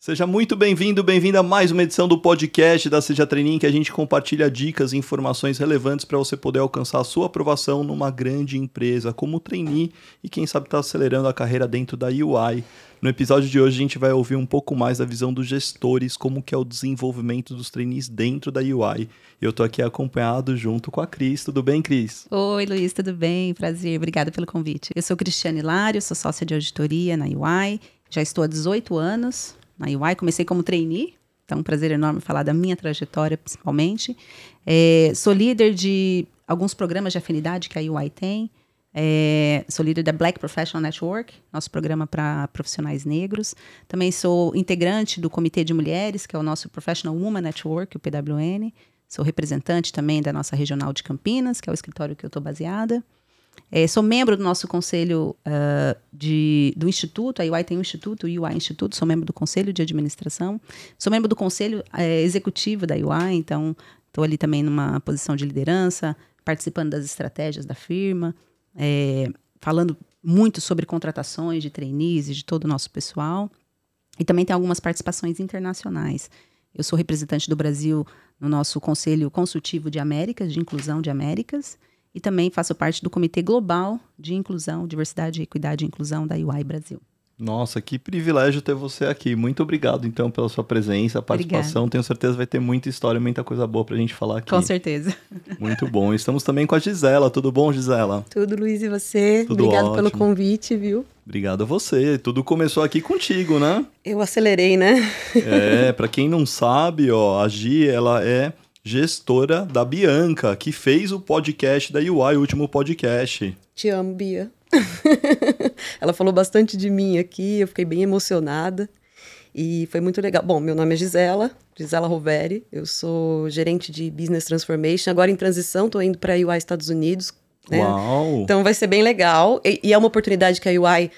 Seja muito bem-vindo, bem-vinda a mais uma edição do podcast da Seja Training, que a gente compartilha dicas e informações relevantes para você poder alcançar a sua aprovação numa grande empresa como trainee e quem sabe está acelerando a carreira dentro da UI. No episódio de hoje a gente vai ouvir um pouco mais da visão dos gestores, como que é o desenvolvimento dos trainees dentro da UI. Eu estou aqui acompanhado junto com a Cris. Tudo bem, Cris? Oi, Luiz, tudo bem? Prazer, obrigada pelo convite. Eu sou Cristiane Hilário, sou sócia de auditoria na UI, já estou há 18 anos na UI. Comecei como trainee, então um prazer enorme falar da minha trajetória, principalmente. É, sou líder de alguns programas de afinidade que a UI tem. É, sou líder da Black Professional Network, nosso programa para profissionais negros. Também sou integrante do Comitê de Mulheres, que é o nosso Professional Woman Network, o PWN. Sou representante também da nossa regional de Campinas, que é o escritório que eu estou baseada. É, sou membro do nosso conselho uh, de, do Instituto, a UI tem um Instituto, o UI Instituto, sou membro do conselho de administração. Sou membro do conselho uh, executivo da UI, então estou ali também numa posição de liderança, participando das estratégias da firma, é, falando muito sobre contratações de trainees e de todo o nosso pessoal. E também tem algumas participações internacionais. Eu sou representante do Brasil no nosso Conselho Consultivo de Américas, de Inclusão de Américas, e também faço parte do Comitê Global de Inclusão, Diversidade, Equidade e Inclusão da UI Brasil. Nossa, que privilégio ter você aqui. Muito obrigado, então, pela sua presença, participação. Obrigada. Tenho certeza que vai ter muita história, muita coisa boa pra gente falar aqui. Com certeza. Muito bom. Estamos também com a Gisela. Tudo bom, Gisela? Tudo, Luiz, e você? Tudo Obrigado ótimo. pelo convite, viu? Obrigado a você. Tudo começou aqui contigo, né? Eu acelerei, né? é, pra quem não sabe, ó, a Gi, ela é gestora da Bianca, que fez o podcast da UI, o último podcast. Te amo, Bia. Ela falou bastante de mim aqui, eu fiquei bem emocionada e foi muito legal. Bom, meu nome é Gisela, Gisela Roveri, eu sou gerente de Business Transformation, agora em transição, estou indo para a UI Estados Unidos. Né? Uau! Então vai ser bem legal e, e é uma oportunidade que a UI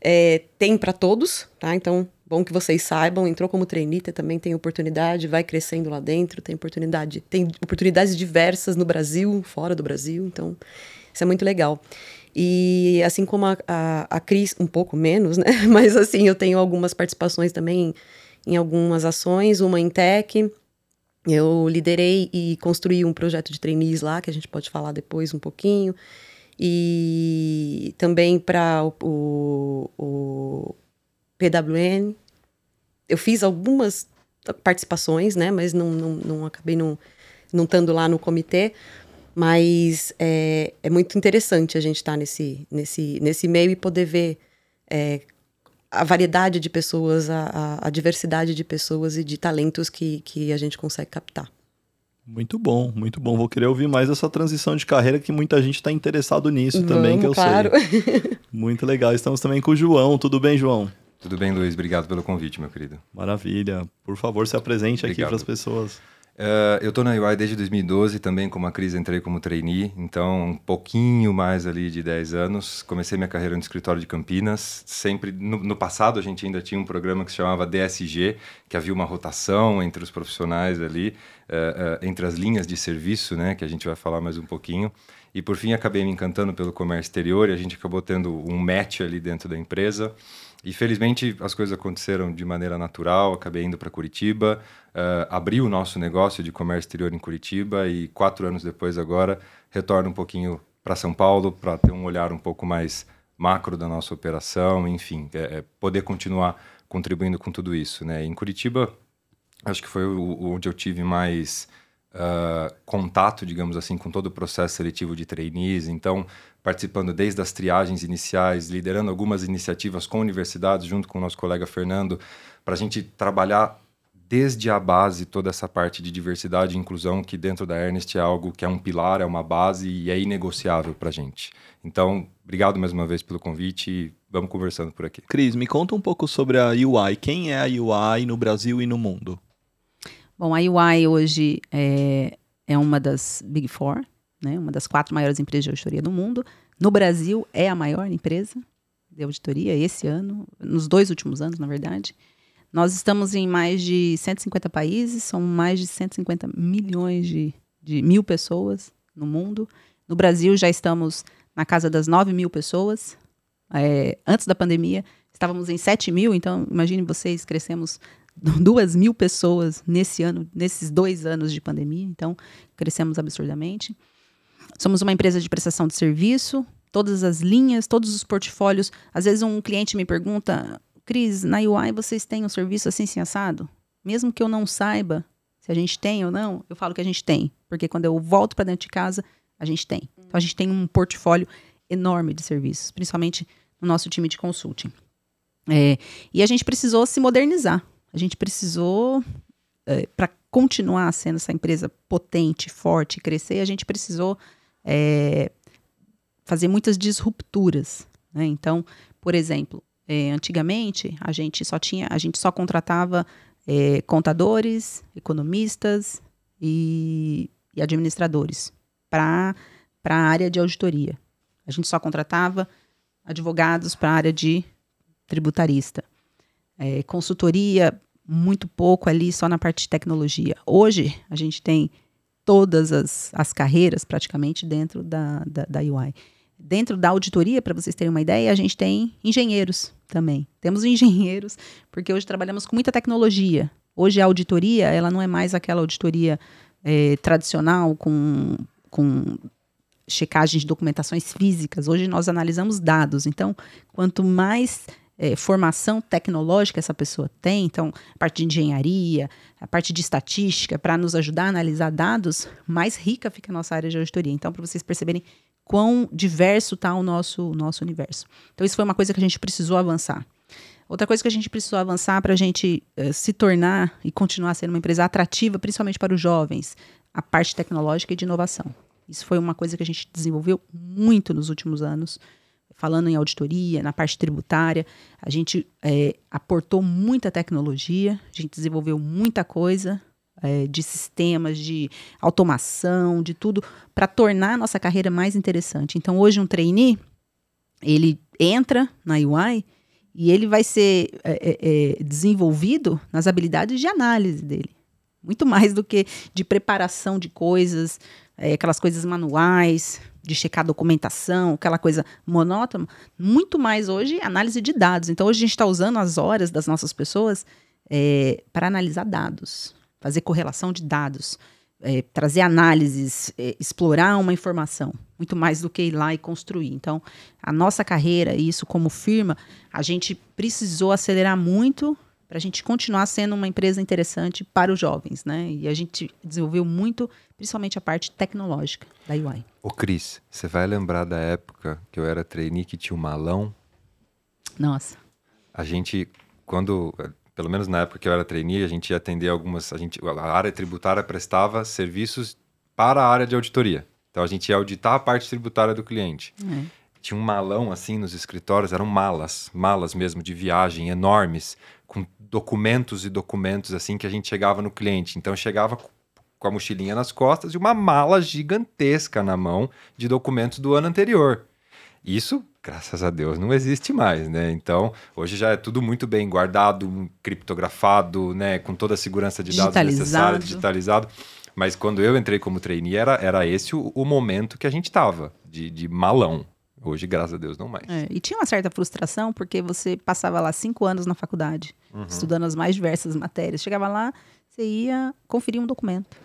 é, tem para todos, tá? Então Bom que vocês saibam, entrou como treinita, também tem oportunidade, vai crescendo lá dentro, tem oportunidade, tem oportunidades diversas no Brasil, fora do Brasil, então isso é muito legal. E assim como a, a, a Cris, um pouco menos, né? Mas assim, eu tenho algumas participações também em algumas ações, uma em tech. Eu liderei e construí um projeto de trainees lá, que a gente pode falar depois um pouquinho. E também para o, o, o PWN. Eu fiz algumas participações, né? Mas não, não, não acabei não, não estando lá no comitê. Mas é, é muito interessante a gente estar tá nesse, nesse, nesse meio e poder ver é, a variedade de pessoas, a, a, a, diversidade de pessoas e de talentos que, que a gente consegue captar. Muito bom, muito bom. Vou querer ouvir mais essa transição de carreira que muita gente está interessado nisso Vamos, também, que eu claro. sei. Muito legal. Estamos também com o João. Tudo bem, João? Tudo bem, Luiz? Obrigado pelo convite, meu querido. Maravilha. Por favor, se apresente Obrigado. aqui para as pessoas. Uh, eu estou na UI desde 2012, também como a Cris entrei como trainee, então um pouquinho mais ali de 10 anos. Comecei minha carreira no escritório de Campinas. Sempre no, no, passado a gente ainda tinha um programa que se chamava DSG, que havia uma rotação entre os profissionais ali, uh, uh, entre as linhas de serviço, né, que a gente vai falar mais um pouquinho. E por fim acabei me encantando pelo comércio exterior e a gente acabou tendo um match ali dentro da empresa. E felizmente as coisas aconteceram de maneira natural. Acabei indo para Curitiba, uh, abri o nosso negócio de comércio exterior em Curitiba e quatro anos depois agora retorno um pouquinho para São Paulo para ter um olhar um pouco mais macro da nossa operação, enfim, é, é poder continuar contribuindo com tudo isso, né? Em Curitiba, acho que foi o, onde eu tive mais uh, contato, digamos assim, com todo o processo seletivo de trainees. Então, participando desde as triagens iniciais, liderando algumas iniciativas com universidades, junto com o nosso colega Fernando, para a gente trabalhar desde a base toda essa parte de diversidade e inclusão que dentro da Ernest é algo que é um pilar, é uma base e é inegociável para a gente. Então, obrigado mais uma vez pelo convite e vamos conversando por aqui. Cris, me conta um pouco sobre a UI. Quem é a UI no Brasil e no mundo? Bom, a UI hoje é, é uma das Big Four, né, uma das quatro maiores empresas de auditoria do mundo. No Brasil, é a maior empresa de auditoria esse ano, nos dois últimos anos, na verdade. Nós estamos em mais de 150 países, são mais de 150 milhões de, de mil pessoas no mundo. No Brasil, já estamos na casa das 9 mil pessoas. É, antes da pandemia, estávamos em 7 mil, então imagine vocês, crescemos duas mil pessoas nesse ano, nesses dois anos de pandemia, então crescemos absurdamente. Somos uma empresa de prestação de serviço, todas as linhas, todos os portfólios. Às vezes um cliente me pergunta, Cris, na UI vocês têm um serviço assim, assim assado? Mesmo que eu não saiba se a gente tem ou não, eu falo que a gente tem, porque quando eu volto para dentro de casa, a gente tem. Então a gente tem um portfólio enorme de serviços, principalmente no nosso time de consulting. É, e a gente precisou se modernizar. A gente precisou, é, para continuar sendo essa empresa potente, forte, crescer, a gente precisou é, fazer muitas disrupturas. Né? Então, por exemplo, é, antigamente a gente só tinha, a gente só contratava é, contadores, economistas e, e administradores para a área de auditoria. A gente só contratava advogados para a área de tributarista. É, consultoria, muito pouco ali, só na parte de tecnologia. Hoje, a gente tem todas as, as carreiras praticamente dentro da, da, da UI. Dentro da auditoria, para vocês terem uma ideia, a gente tem engenheiros também. Temos engenheiros, porque hoje trabalhamos com muita tecnologia. Hoje a auditoria, ela não é mais aquela auditoria é, tradicional com, com checagem de documentações físicas. Hoje nós analisamos dados. Então, quanto mais é, formação tecnológica essa pessoa tem, então, a parte de engenharia, a parte de estatística, para nos ajudar a analisar dados, mais rica fica a nossa área de auditoria. Então, para vocês perceberem quão diverso está o nosso, nosso universo. Então, isso foi uma coisa que a gente precisou avançar. Outra coisa que a gente precisou avançar para a gente uh, se tornar e continuar sendo uma empresa atrativa, principalmente para os jovens, a parte tecnológica e de inovação. Isso foi uma coisa que a gente desenvolveu muito nos últimos anos falando em auditoria, na parte tributária, a gente é, aportou muita tecnologia, a gente desenvolveu muita coisa é, de sistemas, de automação, de tudo, para tornar a nossa carreira mais interessante. Então, hoje, um trainee, ele entra na UI e ele vai ser é, é, é, desenvolvido nas habilidades de análise dele. Muito mais do que de preparação de coisas, é, aquelas coisas manuais, de checar documentação, aquela coisa monótona, muito mais hoje análise de dados. Então, hoje a gente está usando as horas das nossas pessoas é, para analisar dados, fazer correlação de dados, é, trazer análises, é, explorar uma informação, muito mais do que ir lá e construir. Então, a nossa carreira, isso como firma, a gente precisou acelerar muito para a gente continuar sendo uma empresa interessante para os jovens, né? E a gente desenvolveu muito, principalmente a parte tecnológica da UI. Ô Cris, você vai lembrar da época que eu era trainee que tinha o um malão? Nossa. A gente, quando, pelo menos na época que eu era trainee, a gente ia atender algumas, a, gente, a área tributária prestava serviços para a área de auditoria. Então a gente ia auditar a parte tributária do cliente. É. Tinha um malão assim nos escritórios, eram malas, malas mesmo de viagem enormes, com documentos e documentos assim que a gente chegava no cliente. Então chegava com a mochilinha nas costas e uma mala gigantesca na mão de documentos do ano anterior. Isso, graças a Deus, não existe mais, né? Então, hoje já é tudo muito bem guardado, criptografado, né? Com toda a segurança de dados necessária, digitalizado. Mas quando eu entrei como trainee, era, era esse o, o momento que a gente estava, de, de malão. Hoje, graças a Deus, não mais. É, e tinha uma certa frustração, porque você passava lá cinco anos na faculdade, uhum. estudando as mais diversas matérias. Chegava lá, você ia conferir um documento.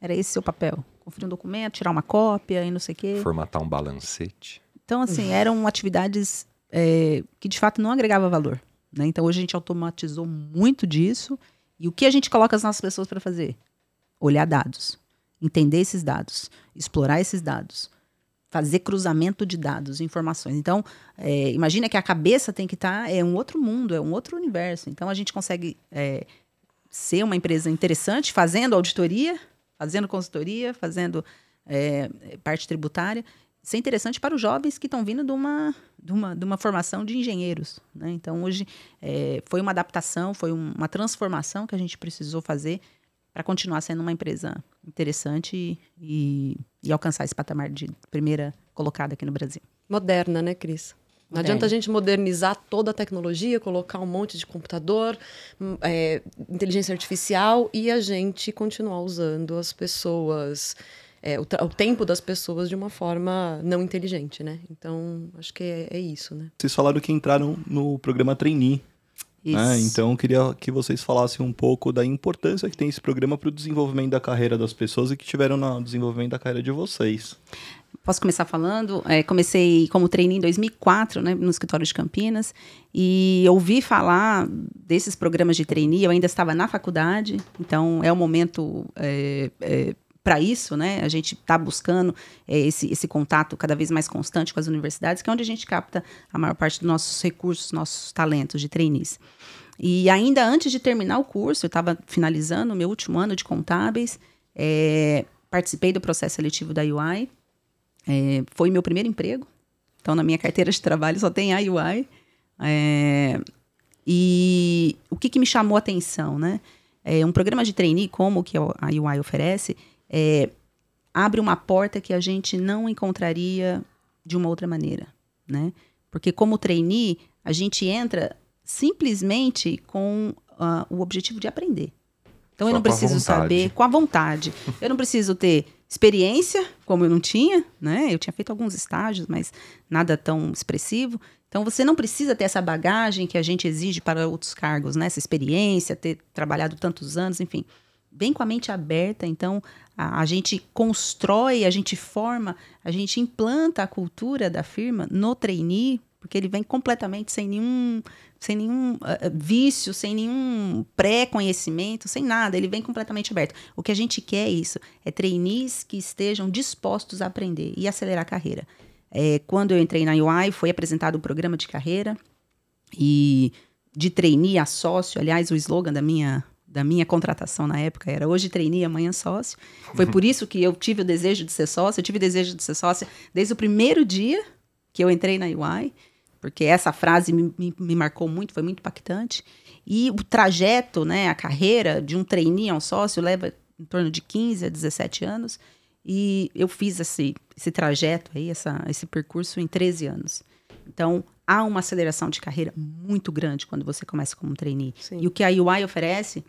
Era esse seu papel. Conferir um documento, tirar uma cópia e não sei o quê. Formatar um balancete. Então, assim, eram atividades é, que de fato não agregavam valor. Né? Então, hoje a gente automatizou muito disso. E o que a gente coloca as nossas pessoas para fazer? Olhar dados, entender esses dados, explorar esses dados, fazer cruzamento de dados, informações. Então, é, imagina que a cabeça tem que estar, tá, é um outro mundo, é um outro universo. Então, a gente consegue é, ser uma empresa interessante fazendo auditoria, fazendo consultoria, fazendo é, parte tributária. Ser interessante para os jovens que estão vindo de uma, de uma, de uma formação de engenheiros. Né? Então, hoje, é, foi uma adaptação, foi uma transformação que a gente precisou fazer para continuar sendo uma empresa interessante e, e, alcançar esse patamar de primeira colocada aqui no Brasil. Moderna, né, Cris? Não adianta a gente modernizar toda a tecnologia, colocar um monte de computador, hum, é, inteligência artificial e a gente continuar usando as pessoas, é, o, o, tempo das pessoas de uma forma não inteligente, né? Então, acho que é, é, isso, né? Vocês falaram que entraram no programa Trainee Né? Então, eu queria que vocês falassem um pouco da importância que tem esse programa para o desenvolvimento da carreira das pessoas e que tiveram no desenvolvimento da carreira de vocês. Posso começar falando? É, comecei como trainee em 2004, né, no escritório de Campinas, e ouvi falar desses programas de trainee. Eu ainda estava na faculdade, então é o momento é, é, para isso, né? A gente está buscando é, esse, esse contato cada vez mais constante com as universidades, que é onde a gente capta a maior parte dos nossos recursos, nossos talentos de trainees. E ainda antes de terminar o curso, eu estava finalizando o meu último ano de contábeis, é, participei do processo seletivo da UI é, foi meu primeiro emprego. Então, na minha carteira de trabalho só tem a UI. É, e o que, que, me chamou a atenção, né? É, um programa de trainee, como que a UI oferece, é, abre uma porta que a gente não encontraria de uma outra maneira, né? Porque como trainee, a gente entra simplesmente com uh, o objetivo de aprender. Então, Só eu não preciso saber com a vontade. Eu não preciso ter experiência, como eu não tinha, né? Eu tinha feito alguns estágios, mas nada tão expressivo. Então você não precisa ter essa bagagem que a gente exige para outros cargos, né? Essa experiência, ter trabalhado tantos anos, enfim. Vem com a mente aberta, então a, a gente constrói, a gente forma, a gente implanta a cultura da firma no trainee, porque ele vem completamente sem nenhum sem nenhum uh, vício, sem nenhum pré-conhecimento, sem nada. Ele vem completamente aberto. O que a gente quer é isso: é trainees que estejam dispostos a aprender e acelerar a carreira. É, quando eu entrei na UI, foi apresentado o programa de carreira e de trainee a sócio. Aliás, o slogan da minha da minha contratação na época era hoje trainee, amanhã sócio. Foi por isso que eu tive o desejo de ser sócio. Eu tive o desejo de ser sócia desde o primeiro dia que eu entrei na UI porque essa frase me, me, me, marcou muito, foi muito impactante. E o trajeto, né, a carreira de um trainee a um sócio leva em torno de 15 a 17 anos. E eu fiz esse, esse trajeto aí, essa, esse percurso em 13 anos. Então, há uma aceleração de carreira muito grande quando você começa como trainee. Sim. E o que a UI oferece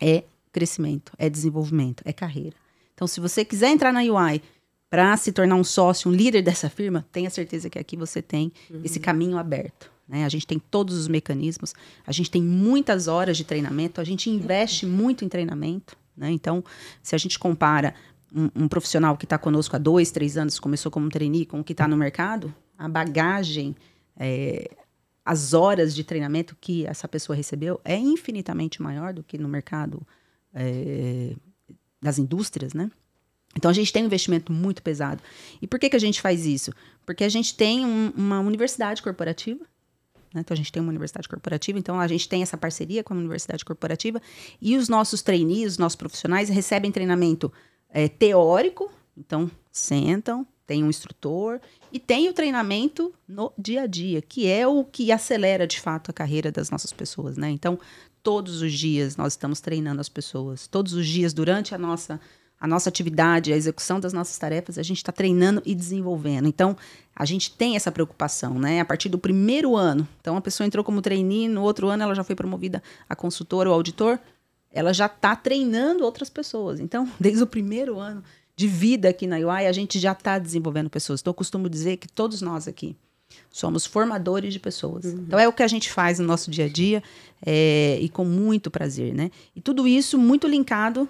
é crescimento, é desenvolvimento, é carreira. Então, se você quiser entrar na UI para se tornar um sócio, um líder dessa firma, tenha certeza que aqui você tem uhum. esse caminho aberto. Né? A gente tem todos os mecanismos, a gente tem muitas horas de treinamento, a gente investe muito em treinamento. Né? Então, se a gente compara um, um profissional que está conosco há dois, três anos, começou como trainee, com o que está no mercado, a bagagem, é, as horas de treinamento que essa pessoa recebeu é infinitamente maior do que no mercado é, das indústrias, né? Então a gente tem um investimento muito pesado. E por que, que a gente faz isso? Porque a gente tem um, uma universidade corporativa. Né? Então a gente tem uma universidade corporativa, então a gente tem essa parceria com a universidade corporativa e os nossos trainees, os nossos profissionais recebem treinamento é, teórico, então sentam, tem um instrutor e tem o treinamento no dia a dia, que é o que acelera de fato a carreira das nossas pessoas, né? Então, todos os dias nós estamos treinando as pessoas, todos os dias durante a nossa a nossa atividade, a execução das nossas tarefas, a gente está treinando e desenvolvendo. Então, a gente tem essa preocupação, né? A partir do primeiro ano. Então, a pessoa entrou como trainee, no outro ano ela já foi promovida a consultora ou auditor, ela já está treinando outras pessoas. Então, desde o primeiro ano de vida aqui na UI, a gente já está desenvolvendo pessoas. Então, eu costumo dizer que todos nós aqui somos formadores de pessoas. Uhum. Então, é o que a gente faz no nosso dia a dia é, e com muito prazer, né? E tudo isso muito linkado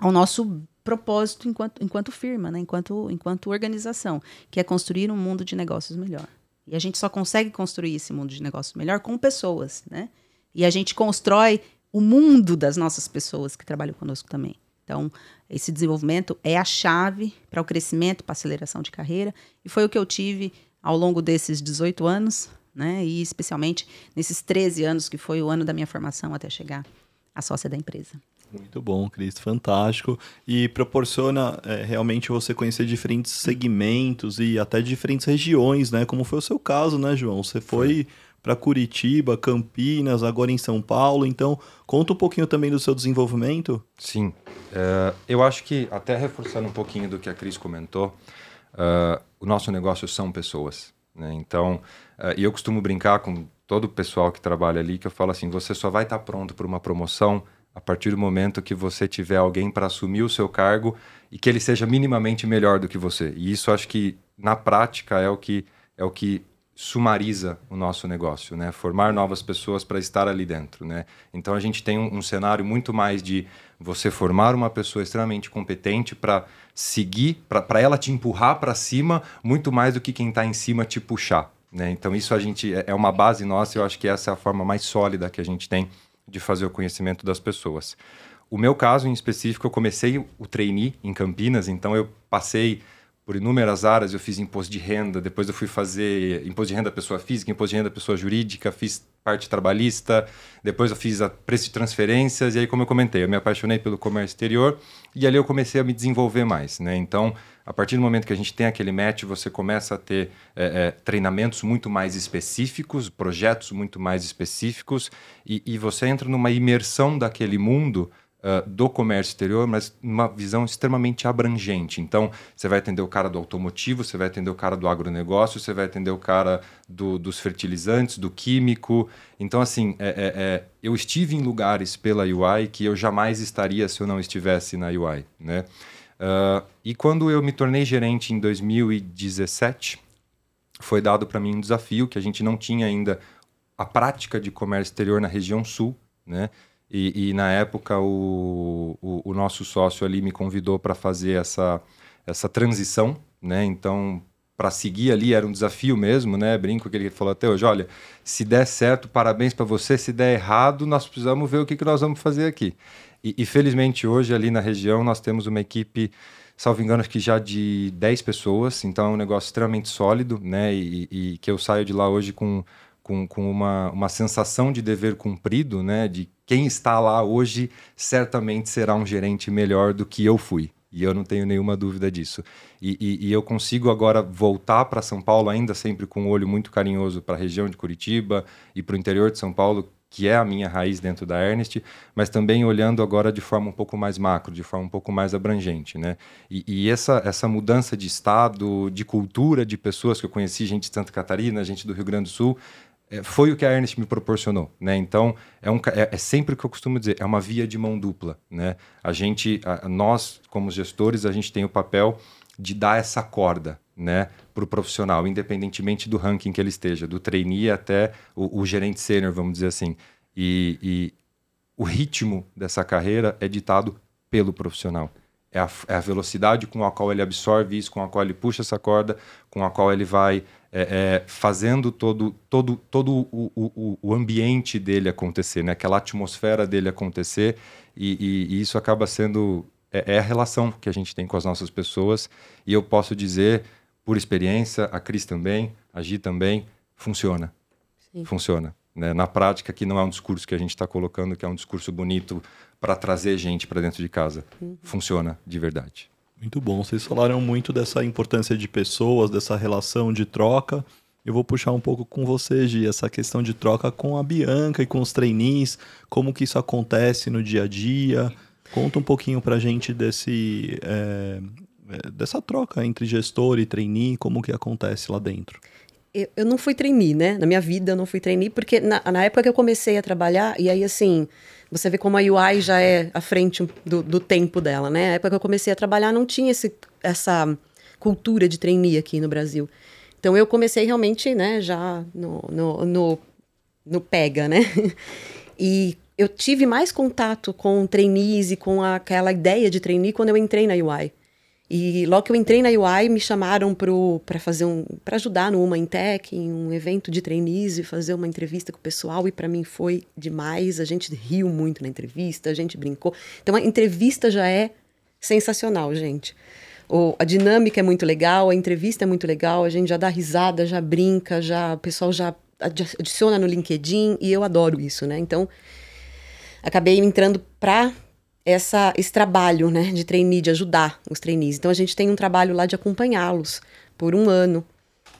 ao nosso propósito enquanto, enquanto firma, né? enquanto, enquanto organização, que é construir um mundo de negócios melhor. E a gente só consegue construir esse mundo de negócios melhor com pessoas, né? E a gente constrói o mundo das nossas pessoas que trabalham conosco também. Então, esse desenvolvimento é a chave para o crescimento, para a aceleração de carreira, e foi o que eu tive ao longo desses 18 anos, né? E especialmente nesses 13 anos que foi o ano da minha formação até chegar à sócia da empresa. Muito bom, Cris, fantástico. E proporciona é, realmente você conhecer diferentes segmentos e até diferentes regiões, né? Como foi o seu caso, né, João? Você foi, foi. Para Curitiba, Campinas, agora em São Paulo. Então, conta um pouquinho também do seu desenvolvimento. Sim. É, eu acho que, até reforçando um pouquinho do que a Cris comentou, uh, o nosso negócio são pessoas. Né? Então, uh, e eu costumo brincar com todo o pessoal que trabalha ali, que eu falo assim, você só vai estar tá pronto para uma promoção a partir do momento que você tiver alguém para assumir o seu cargo e que ele seja minimamente melhor do que você. E isso acho que na prática é o que é o que sumariza o nosso negócio, né? Formar novas pessoas para estar ali dentro, né? Então a gente tem um, um cenário muito mais de você formar uma pessoa extremamente competente para seguir, para ela te empurrar para cima, muito mais do que quem está em cima te puxar, né? Então isso a gente é, é uma base nossa. Eu acho que essa é a forma mais sólida que a gente tem de fazer o conhecimento das pessoas. O meu caso em específico, eu comecei o trainee em Campinas, então eu passei por inúmeras áreas. Eu fiz imposto de renda, depois eu fui fazer imposto de renda pessoa física, imposto de renda pessoa jurídica, fiz parte trabalhista, depois eu fiz a preço de transferências, e aí, como eu comentei, eu me apaixonei pelo comércio exterior e ali eu comecei a me desenvolver mais. Né? Então, a partir do momento que a gente tem aquele match, você começa a ter é, é, treinamentos muito mais específicos, projetos muito mais específicos, e, e você entra numa imersão daquele mundo uh, do comércio exterior, mas uma visão extremamente abrangente. Então, você vai atender o cara do automotivo, você vai atender o cara do agronegócio, você vai atender o cara do, dos fertilizantes, do químico. Então, assim, é, é, é, eu estive em lugares pela UI que eu jamais estaria se eu não estivesse na UI, né? Uh, e quando eu me tornei gerente em 2017, foi dado para mim um desafio que a gente não tinha ainda a prática de comércio exterior na região sul, né? E, e na época o, o, o, nosso sócio ali me convidou para fazer essa, essa transição, né? Então, para seguir ali era um desafio mesmo, né? Brinco que ele falou até hoje, olha, se der certo, parabéns para você, se der errado, nós precisamos ver o que, que nós vamos fazer aqui. E, e felizmente hoje ali na região nós temos uma equipe salvo engano, acho que já de 10 pessoas, então é um negócio extremamente sólido, né? E, e, que eu saio de lá hoje com, com, com uma, uma sensação de dever cumprido, né? De quem está lá hoje certamente será um gerente melhor do que eu fui. E eu não tenho nenhuma dúvida disso. E, e, e eu consigo agora voltar para São Paulo, ainda sempre com um olho muito carinhoso para a região de Curitiba e para o interior de São Paulo, que é a minha raiz dentro da Ernest, mas também olhando agora de forma um pouco mais macro, de forma um pouco mais abrangente, né? E, e, essa, essa mudança de estado, de cultura, de pessoas que eu conheci, gente de Santa Catarina, gente do Rio Grande do Sul, foi o que a Ernest me proporcionou, né? Então é, um, é, é, sempre o que eu costumo dizer, é uma via de mão dupla, né? A gente, a, nós como gestores, a gente tem o papel de dar essa corda, né, para o profissional, independentemente do ranking que ele esteja, do trainee até o, o gerente sênior, vamos dizer assim. E, e, o ritmo dessa carreira é ditado pelo profissional. É a, é a, velocidade com a qual ele absorve isso, com a qual ele puxa essa corda, com a qual ele vai é, é, fazendo todo, todo, todo o, o, o, ambiente dele acontecer, né? aquela atmosfera dele acontecer, e, e, e isso acaba sendo. É, é, a relação que a gente tem com as nossas pessoas, e eu posso dizer, por experiência, a Cris também, a Gi também, funciona. Sim. Funciona. Né? Na prática, que não é um discurso que a gente está colocando, que é um discurso bonito para trazer gente para dentro de casa. Uhum. Funciona de verdade. Muito bom. Vocês falaram muito dessa importância de pessoas, dessa relação de troca. Eu vou puxar um pouco com você, Gi, essa questão de troca com a Bianca e com os trainees, como que isso acontece no dia a dia. Conta um pouquinho para a gente desse, é, dessa troca entre gestor e trainee, como que acontece lá dentro. Eu, eu não fui trainee, né? Na minha vida eu não fui trainee, porque na, na época que eu comecei a trabalhar, e aí assim, você vê como a UI já é à frente do, do tempo dela, né? Na época que eu comecei a trabalhar, não tinha esse, essa cultura de trainee aqui no Brasil. Então eu comecei realmente, né, já no, no, no, no pega, né? E eu tive mais contato com trainees e com aquela ideia de trainee quando eu entrei na UI. E logo que eu entrei na UI, me chamaram para fazer um para ajudar no Uma Tech, em um evento de trainees e fazer uma entrevista com o pessoal e para mim foi demais. A gente riu muito na entrevista, a gente brincou. Então a entrevista já é sensacional, gente. O, a dinâmica é muito legal, a entrevista é muito legal, a gente já dá risada, já brinca, já o pessoal já adiciona no LinkedIn e eu adoro isso, né? Então acabei entrando para essa, esse trabalho né, de trainee, de ajudar os trainees. Então a gente tem um trabalho lá de acompanhá-los por um ano,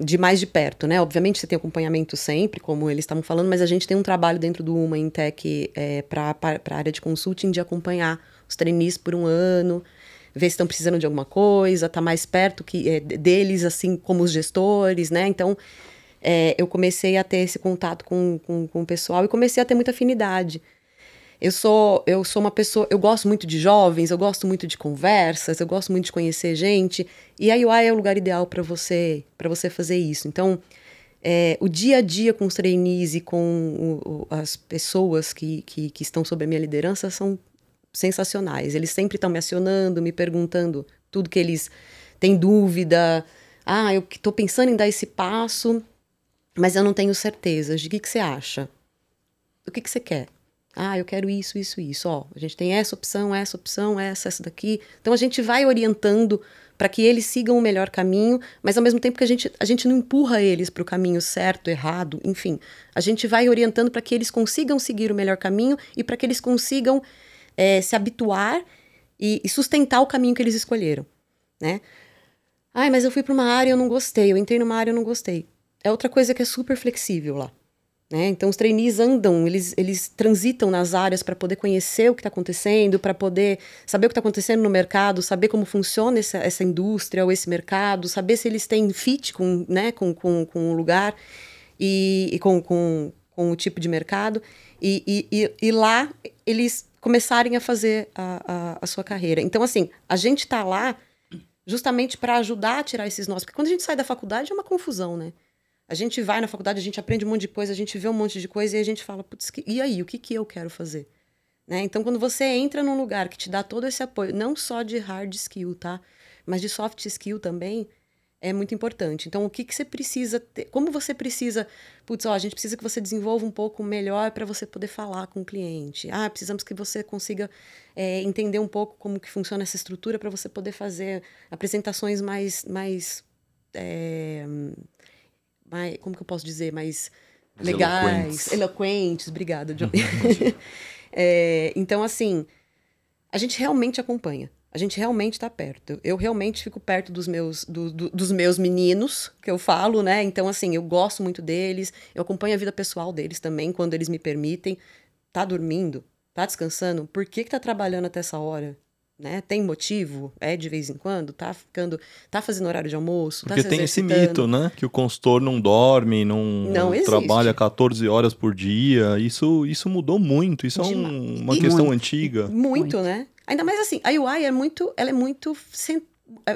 de mais de perto, né? Obviamente você tem acompanhamento sempre, como eles estavam falando, mas a gente tem um trabalho dentro do Uma Intec é, para a área de consulting de acompanhar os trainees por um ano, ver se estão precisando de alguma coisa, tá mais perto que é, deles, assim como os gestores, né? Então é, eu comecei a ter esse contato com, com, com o pessoal e comecei a ter muita afinidade. Eu sou, eu sou uma pessoa, eu gosto muito de jovens, eu gosto muito de conversas, eu gosto muito de conhecer gente, e a UI é o lugar ideal para você, para você fazer isso. Então, é, o dia a dia com os trainees e com o, o, as pessoas que, que, que, estão sob a minha liderança são sensacionais. Eles sempre estão me acionando, me perguntando tudo que eles têm dúvida. Ah, eu estou pensando em dar esse passo, mas eu não tenho certeza. De que, que você acha? O que, que você quer? Ah, eu quero isso, isso, isso. Ó, a gente tem essa opção, essa opção, essa, essa daqui. Então a gente vai orientando para que eles sigam o melhor caminho, mas ao mesmo tempo que a gente, a gente não empurra eles para o caminho certo, errado, enfim. A gente vai orientando para que eles consigam seguir o melhor caminho e para que eles consigam é, se habituar e, e, sustentar o caminho que eles escolheram, né? Ai, mas eu fui para uma área e eu não gostei, eu entrei numa área e eu não gostei. É outra coisa que é super flexível lá. Né? Então, os trainees andam, eles, eles transitam nas áreas para poder conhecer o que está acontecendo, para poder saber o que está acontecendo no mercado, saber como funciona essa, essa indústria ou esse mercado, saber se eles têm fit com, né, com, com, com o lugar e, e com, com, com o tipo de mercado. E, e, e, lá eles começarem a fazer a, a, a sua carreira. Então, assim, a gente está lá justamente para ajudar a tirar esses nós. Porque quando a gente sai da faculdade é uma confusão, né? A gente vai na faculdade, a gente aprende um monte de coisa, a gente vê um monte de coisa e a gente fala, putz, e aí, o que, que eu quero fazer? Né? Então, quando você entra num lugar que te dá todo esse apoio, não só de hard skill, tá? Mas de soft skill também, é muito importante. Então, o que, que você precisa ter? Como você precisa. Putz, ó, a gente precisa que você desenvolva um pouco melhor para você poder falar com o cliente. Ah, precisamos que você consiga é, entender um pouco como que funciona essa estrutura para você poder fazer apresentações mais. mais é, mais, como que eu posso dizer, mais, mais legais, eloquentes. eloquentes. Obrigada, John. é, então, assim, a gente realmente acompanha. A gente realmente está perto. Eu realmente fico perto dos meus, do, do, dos meus meninos, que eu falo, né? Então, assim, eu gosto muito deles. Eu acompanho a vida pessoal deles também, quando eles me permitem. Tá dormindo? Tá descansando? Por que, que tá trabalhando até essa hora? Né? Tem motivo? É de vez em quando? Tá ficando. Tá fazendo horário de almoço? Tá Porque tem esse mito, né? Que o consultor não dorme, não, não trabalha 14 horas por dia. Isso, isso mudou muito. Isso de é um, uma questão muito, antiga. Muito, muito, né? Ainda mais assim, a UI é muito. Ela é muito.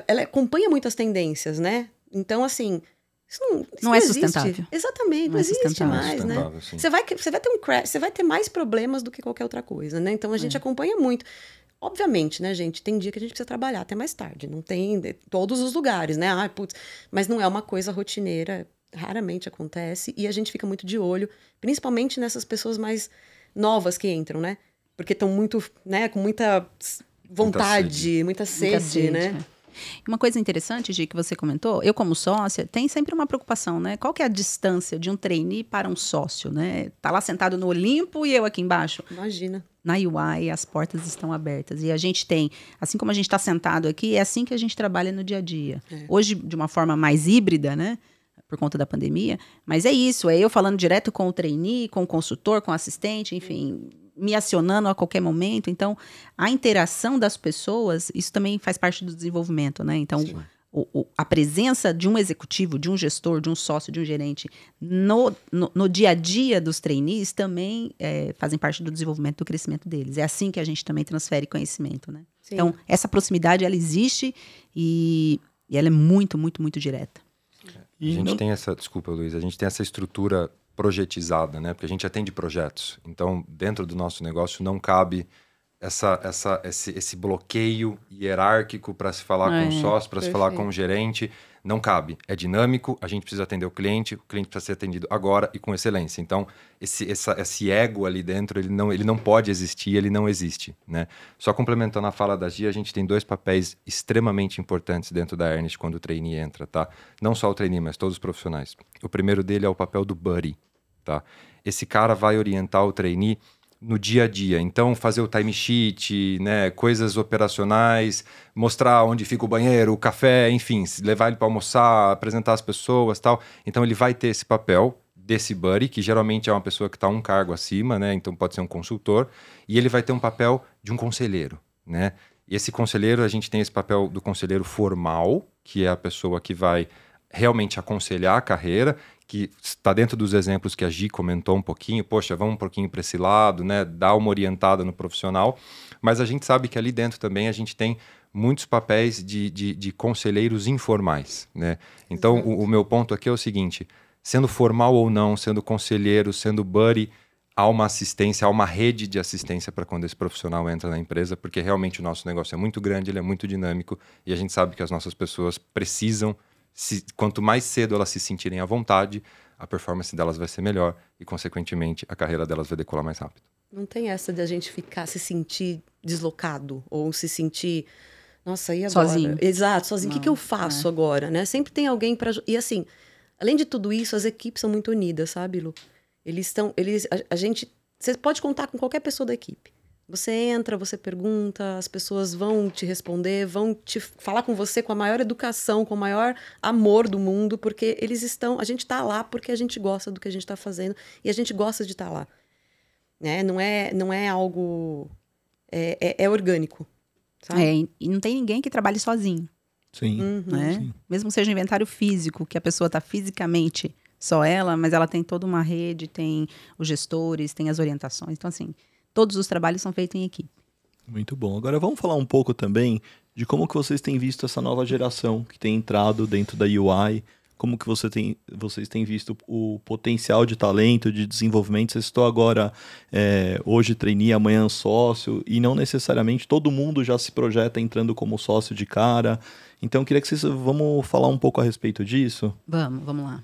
Ela acompanha muitas tendências, né? Então, assim. Isso não, isso não, não é existe. sustentável. Exatamente, não, não é existe mais, né? Você vai, você vai ter um crash, você vai ter mais problemas do que qualquer outra coisa, né? Então a gente é. acompanha muito. Obviamente, né, gente? Tem dia que a gente precisa trabalhar até mais tarde. Não tem de, todos os lugares, né? Ai, putz, mas não é uma coisa rotineira. Raramente acontece. E a gente fica muito de olho, principalmente nessas pessoas mais novas que entram, né? Porque estão muito, né, com muita vontade, muita sede, muita sede, muita sede né? É. Uma coisa interessante, Gi, que você comentou, eu como sócia, tem sempre uma preocupação, né? Qual que é a distância de um trainee para um sócio, né? Tá lá sentado no Olimpo e eu aqui embaixo. Imagina na UI as portas estão abertas. E a gente tem, assim como a gente está sentado aqui, é assim que a gente trabalha no dia a dia. É. Hoje, de uma forma mais híbrida, né? Por conta da pandemia. Mas é isso, é eu falando direto com o trainee, com o consultor, com o assistente, enfim, me acionando a qualquer momento. Então, a interação das pessoas, isso também faz parte do desenvolvimento, né? Então, Sim o, o, a presença de um executivo, de um gestor, de um sócio, de um gerente no, no, no dia a dia dos trainees também é, fazem parte do desenvolvimento do crescimento deles. É assim que a gente também transfere conhecimento, né? Sim. Então, essa proximidade, ela existe e, e ela é muito, muito, muito direta. E a gente não... tem essa, desculpa, Luiz, a gente tem essa estrutura projetizada, né? Porque a gente atende projetos. Então, dentro do nosso negócio não cabe essa, essa, esse, esse bloqueio hierárquico para se falar é, com o sócio, para se falar com o gerente, não cabe. É dinâmico, a gente precisa atender o cliente, o cliente precisa ser atendido agora e com excelência. Então, esse, essa, esse ego ali dentro, ele não, ele não pode existir, ele não existe. Né? Só complementando a fala da Gia, a gente tem dois papéis extremamente importantes dentro da Ernest quando o trainee entra, tá? Não só o trainee, mas todos os profissionais. O primeiro dele é o papel do buddy, tá? Esse cara vai orientar o trainee no dia a dia. Então, fazer o timesheet, né, coisas operacionais, mostrar onde fica o banheiro, o café, enfim, levar ele para almoçar, apresentar as pessoas, tal. Então, ele vai ter esse papel desse buddy, que geralmente é uma pessoa que está um cargo acima, né? Então, pode ser um consultor, e ele vai ter um papel de um conselheiro, né? E esse conselheiro, a gente tem esse papel do conselheiro formal, que é a pessoa que vai realmente aconselhar a carreira que está dentro dos exemplos que a Gi comentou um pouquinho, poxa, vamos um pouquinho para esse lado, né? Dar uma orientada no profissional. Mas a gente sabe que ali dentro também a gente tem muitos papéis de, de, de conselheiros informais, né? Então, o, o, meu ponto aqui é o seguinte: sendo formal ou não, sendo conselheiro, sendo buddy, há uma assistência, há uma rede de assistência para quando esse profissional entra na empresa, porque realmente o nosso negócio é muito grande, ele é muito dinâmico e a gente sabe que as nossas pessoas precisam, se, quanto mais cedo elas se sentirem à vontade, a performance delas vai ser melhor e, consequentemente, a carreira delas vai decolar mais rápido. Não tem essa de a gente ficar, se sentir deslocado ou se sentir, nossa, e agora? Sozinho. Exato, sozinho. O que, que eu faço é. agora, né? Sempre tem alguém para E assim, além de tudo isso, as equipes são muito unidas, sabe, Lu? Eles estão. Eles, a, a gente. Você pode contar com qualquer pessoa da equipe. Você entra, você pergunta, as pessoas vão te responder, vão te falar com você com a maior educação, com o maior amor do mundo, porque eles estão. A gente está lá porque a gente gosta do que a gente está fazendo e a gente gosta de estar tá lá. Né? Não, é, não é algo. É, é, é orgânico. Sabe? É, e não tem ninguém que trabalhe sozinho. Sim. Uhum. Né? Sim. Mesmo seja inventário físico, que a pessoa está fisicamente só ela, mas ela tem toda uma rede, tem os gestores, tem as orientações. Então, assim, todos os trabalhos são feitos em equipe. Muito bom. Agora vamos falar um pouco também de como que vocês têm visto essa nova geração que tem entrado dentro da UI, como que você tem, vocês têm visto o potencial de talento, de desenvolvimento. Você estou agora é, hoje trainee, amanhã sócio, e não necessariamente todo mundo já se projeta entrando como sócio de cara. Então, eu queria que vocês vamos falar um pouco a respeito disso. Vamos, vamos lá.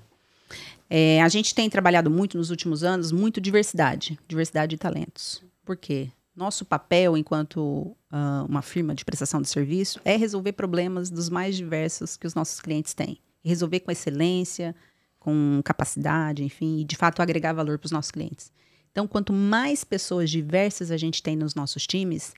É, a gente tem trabalhado muito nos últimos anos, muito diversidade, diversidade de talentos. Por quê? Nosso papel enquanto uh, uma firma de prestação de serviço é resolver problemas dos mais diversos que os nossos clientes têm. Resolver com excelência, com capacidade, enfim, e de fato agregar valor para os nossos clientes. Então, quanto mais pessoas diversas a gente tem nos nossos times,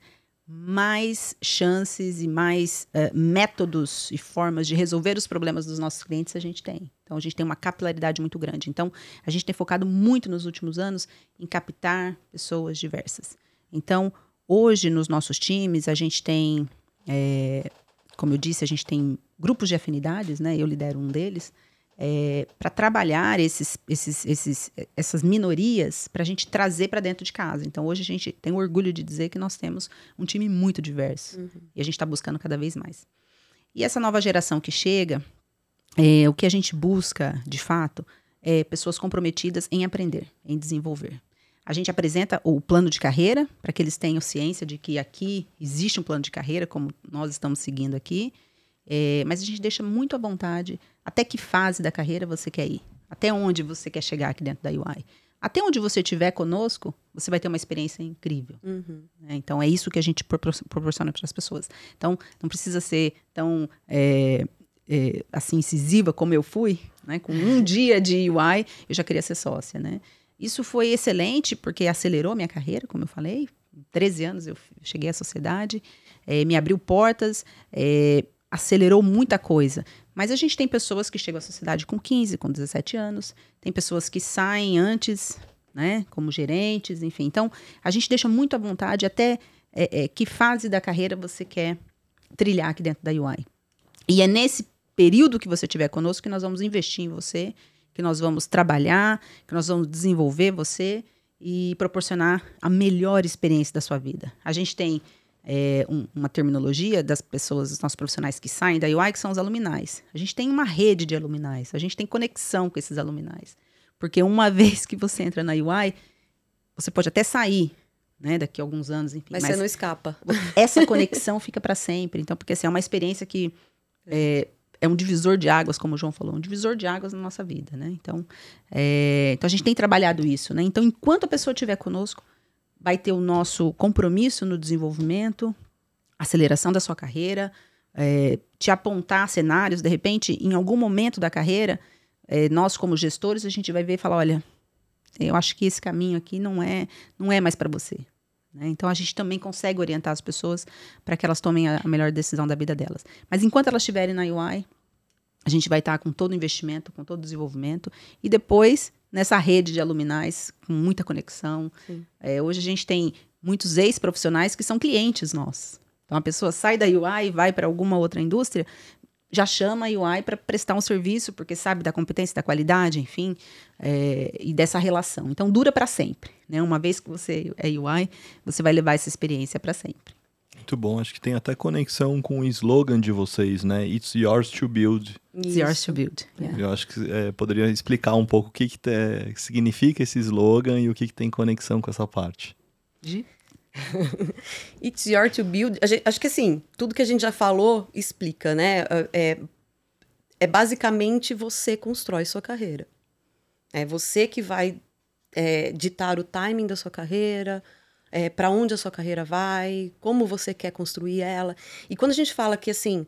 mais chances e mais uh, métodos e formas de resolver os problemas dos nossos clientes a gente tem. Então, a gente tem uma capilaridade muito grande. Então, a gente tem focado muito nos últimos anos em captar pessoas diversas. Então, hoje, nos nossos times, a gente tem, é, como eu disse, a gente tem grupos de afinidades, né? Eu lidero um deles. É, para trabalhar esses, esses, esses, essas minorias para a gente trazer para dentro de casa. Então, hoje a gente tem orgulho de dizer que nós temos um time muito diverso uhum. e a gente está buscando cada vez mais. E essa nova geração que chega, é, o que a gente busca, de fato, é pessoas comprometidas em aprender, em desenvolver. A gente apresenta o plano de carreira para que eles tenham ciência de que aqui existe um plano de carreira, como nós estamos seguindo aqui, é, mas a gente deixa muito à vontade até que fase da carreira você quer ir, até onde você quer chegar aqui dentro da UI. Até onde você estiver conosco, você vai ter uma experiência incrível. Uhum. É, então, é isso que a gente proporciona para as pessoas. Então, não precisa ser tão é, é, assim incisiva como eu fui, né? Com um dia de UI, eu já queria ser sócia, né? Isso foi excelente porque acelerou minha carreira, como eu falei. 13 anos eu cheguei à sociedade, é, me abriu portas, é, acelerou muita coisa. Mas a gente tem pessoas que chegam à sociedade com 15, com 17 anos, tem pessoas que saem antes, né, como gerentes, enfim. Então, a gente deixa muito à vontade até é, é, que fase da carreira você quer trilhar aqui dentro da UI. E é nesse período que você tiver conosco que nós vamos investir em você, que nós vamos trabalhar, que nós vamos desenvolver você e proporcionar a melhor experiência da sua vida. A gente tem é, um, uma terminologia das pessoas, dos nossos profissionais que saem da UI, que são os aluminais. A gente tem uma rede de aluminais, a gente tem conexão com esses aluminais. Porque uma vez que você entra na UI, você pode até sair, né, daqui a alguns anos, enfim. Mas, mas você não escapa. Essa conexão fica para sempre. Então, porque assim, é uma experiência que é, é, um divisor de águas, como o João falou, um divisor de águas na nossa vida, né? Então, é, então a gente tem trabalhado isso, né? Então, enquanto a pessoa estiver conosco, vai ter o nosso compromisso no desenvolvimento, aceleração da sua carreira, é, te apontar cenários, de repente, em algum momento da carreira, é, nós como gestores, a gente vai ver e falar, olha, eu acho que esse caminho aqui não é, não é mais para você. Né? Então a gente também consegue orientar as pessoas para que elas tomem a, a, melhor decisão da vida delas. Mas enquanto elas estiverem na UI, a gente vai estar com todo o investimento, com todo o desenvolvimento, e depois nessa rede de aluminais com muita conexão. É, hoje a gente tem muitos ex-profissionais que são clientes nossos. Então a pessoa sai da UI e vai para alguma outra indústria, já chama a UI para prestar um serviço, porque sabe da competência, da qualidade, enfim, é, e dessa relação. Então dura para sempre. Né? Uma vez que você é UI, você vai levar essa experiência para sempre. Muito bom, acho que tem até conexão com o slogan de vocês, né? It's yours to build. It's yours to build. Yeah. Eu acho que é, poderia explicar um pouco o que, que, te, que significa esse slogan e o que, que tem conexão com essa parte. Gi? It's your to build. Gente, acho que assim, tudo que a gente já falou explica, né? É, é basicamente você constrói sua carreira. É você que vai é, ditar o timing da sua carreira, é, para onde a sua carreira vai, como você quer construir ela. E quando a gente fala que assim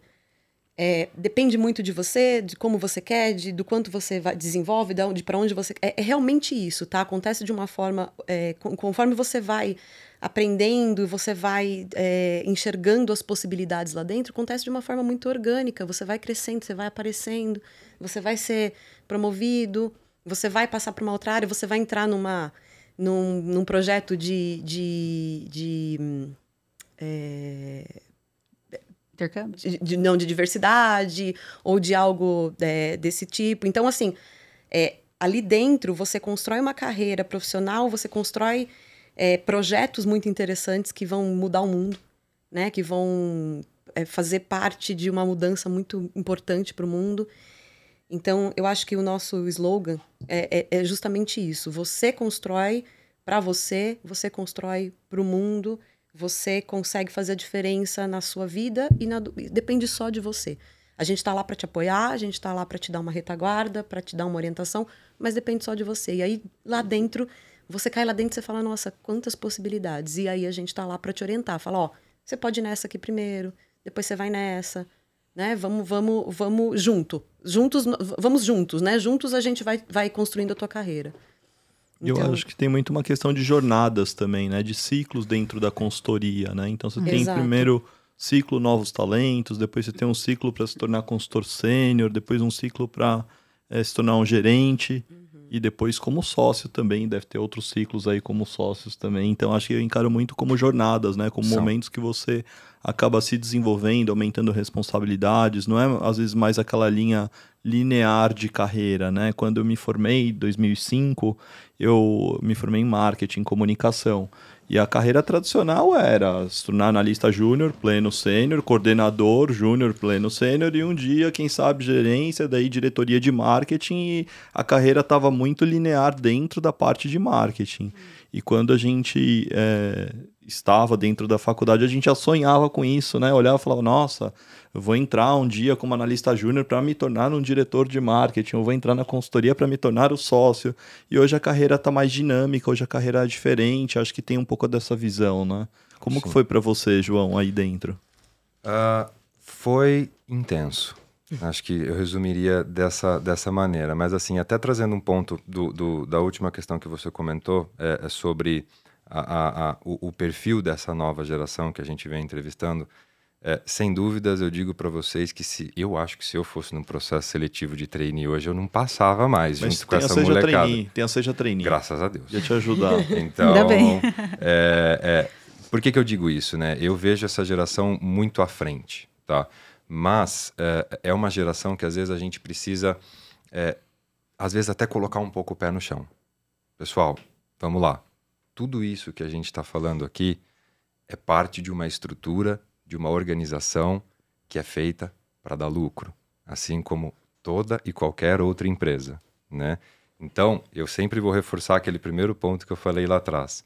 é, depende muito de você, de como você quer, de, do quanto você vai, desenvolve, de, de para onde você é, é, realmente isso, tá? Acontece de uma forma é, conforme você vai aprendendo, você vai é, enxergando as possibilidades lá dentro, acontece de uma forma muito orgânica. Você vai crescendo, você vai aparecendo, você vai ser promovido, você vai passar para uma outra área, você vai entrar numa, num, num projeto de. de, de é, Intercâmbio? De, de, não, de diversidade ou de algo é, desse tipo. Então, assim, é, ali dentro você constrói uma carreira profissional, você constrói é, projetos muito interessantes que vão mudar o mundo, né? Que vão é, fazer parte de uma mudança muito importante para o mundo. Então, eu acho que o nosso slogan é, é, é justamente isso. Você constrói para você, você constrói para o mundo, você consegue fazer a diferença na sua vida e na, depende só de você. A gente está lá para te apoiar, a gente está lá para te dar uma retaguarda, para te dar uma orientação, mas depende só de você. E aí, lá dentro, você cai lá dentro e você fala, nossa, quantas possibilidades. E aí a gente está lá para te orientar. Fala, ó, você pode ir nessa aqui primeiro, depois você vai nessa, né? Vamos, vamos, vamos junto. Juntos, vamos juntos, né? Juntos a gente vai, vai construindo a tua carreira. Então... Eu acho que tem muito uma questão de jornadas também, né? De ciclos dentro da consultoria, né? Então você tem Exato. primeiro ciclo novos talentos, depois você tem um ciclo para se tornar consultor sênior, depois um ciclo para é, eh, se tornar um gerente. Uhum. E depois, como sócio também, deve ter outros ciclos aí como sócios também. Então, acho que eu encaro muito como jornadas, né? Como São. momentos que você acaba se desenvolvendo, aumentando responsabilidades. Não é, às vezes, mais aquela linha linear de carreira, né? Quando eu me formei, em 2005, eu me formei em marketing, comunicação. E a carreira tradicional era se tornar analista júnior, pleno sênior, coordenador júnior, pleno sênior e um dia, quem sabe, gerência, daí diretoria de marketing e a carreira estava muito linear dentro da parte de marketing. E quando a gente é, estava dentro da faculdade, a gente já sonhava com isso, né? Olhava e falava, nossa, eu vou entrar um dia como analista júnior para me tornar um diretor de marketing, eu vou entrar na consultoria para me tornar o sócio. E hoje a carreira está mais dinâmica, hoje a carreira é diferente, acho que tem um pouco dessa visão, né? Como que foi para você, João, aí dentro? Uh, foi intenso. Acho que eu resumiria dessa, dessa maneira. Mas, assim, até trazendo um ponto do, do da última questão que você comentou, é, é sobre a, a, a, o, o, perfil dessa nova geração que a gente vem entrevistando. É, sem dúvidas, eu digo para vocês que se eu acho que se eu fosse num processo seletivo de trainee hoje, eu não passava mais Mas junto com essa seja molecada. Trainee, tem a seja trainee. Graças a Deus. Ia te ajudar. Então, Ainda bem. É, é, por que, que eu digo isso, né? Eu vejo essa geração muito à frente, tá? Mas é, é uma geração que às vezes a gente precisa, é, às vezes até colocar um pouco o pé no chão. Pessoal, vamos lá. Tudo isso que a gente está falando aqui é parte de uma estrutura de uma organização que é feita para dar lucro, assim como toda e qualquer outra empresa, né? Então, eu sempre vou reforçar aquele primeiro ponto que eu falei lá atrás.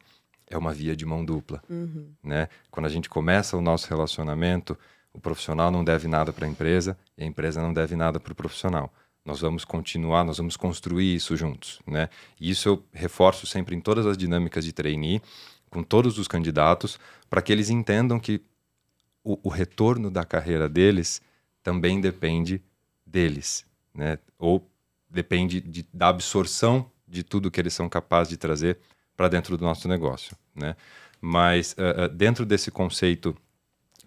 É uma via de mão dupla, uhum. né? Quando a gente começa o nosso relacionamento, o profissional não deve nada para a empresa e a empresa não deve nada para o profissional. Nós vamos continuar, nós vamos construir isso juntos, né? E isso eu reforço sempre em todas as dinâmicas de trainee, com todos os candidatos, para que eles entendam que o, o retorno da carreira deles também depende deles, né? Ou depende de, da absorção de tudo que eles são capazes de trazer para dentro do nosso negócio, né? Mas uh, uh, dentro desse conceito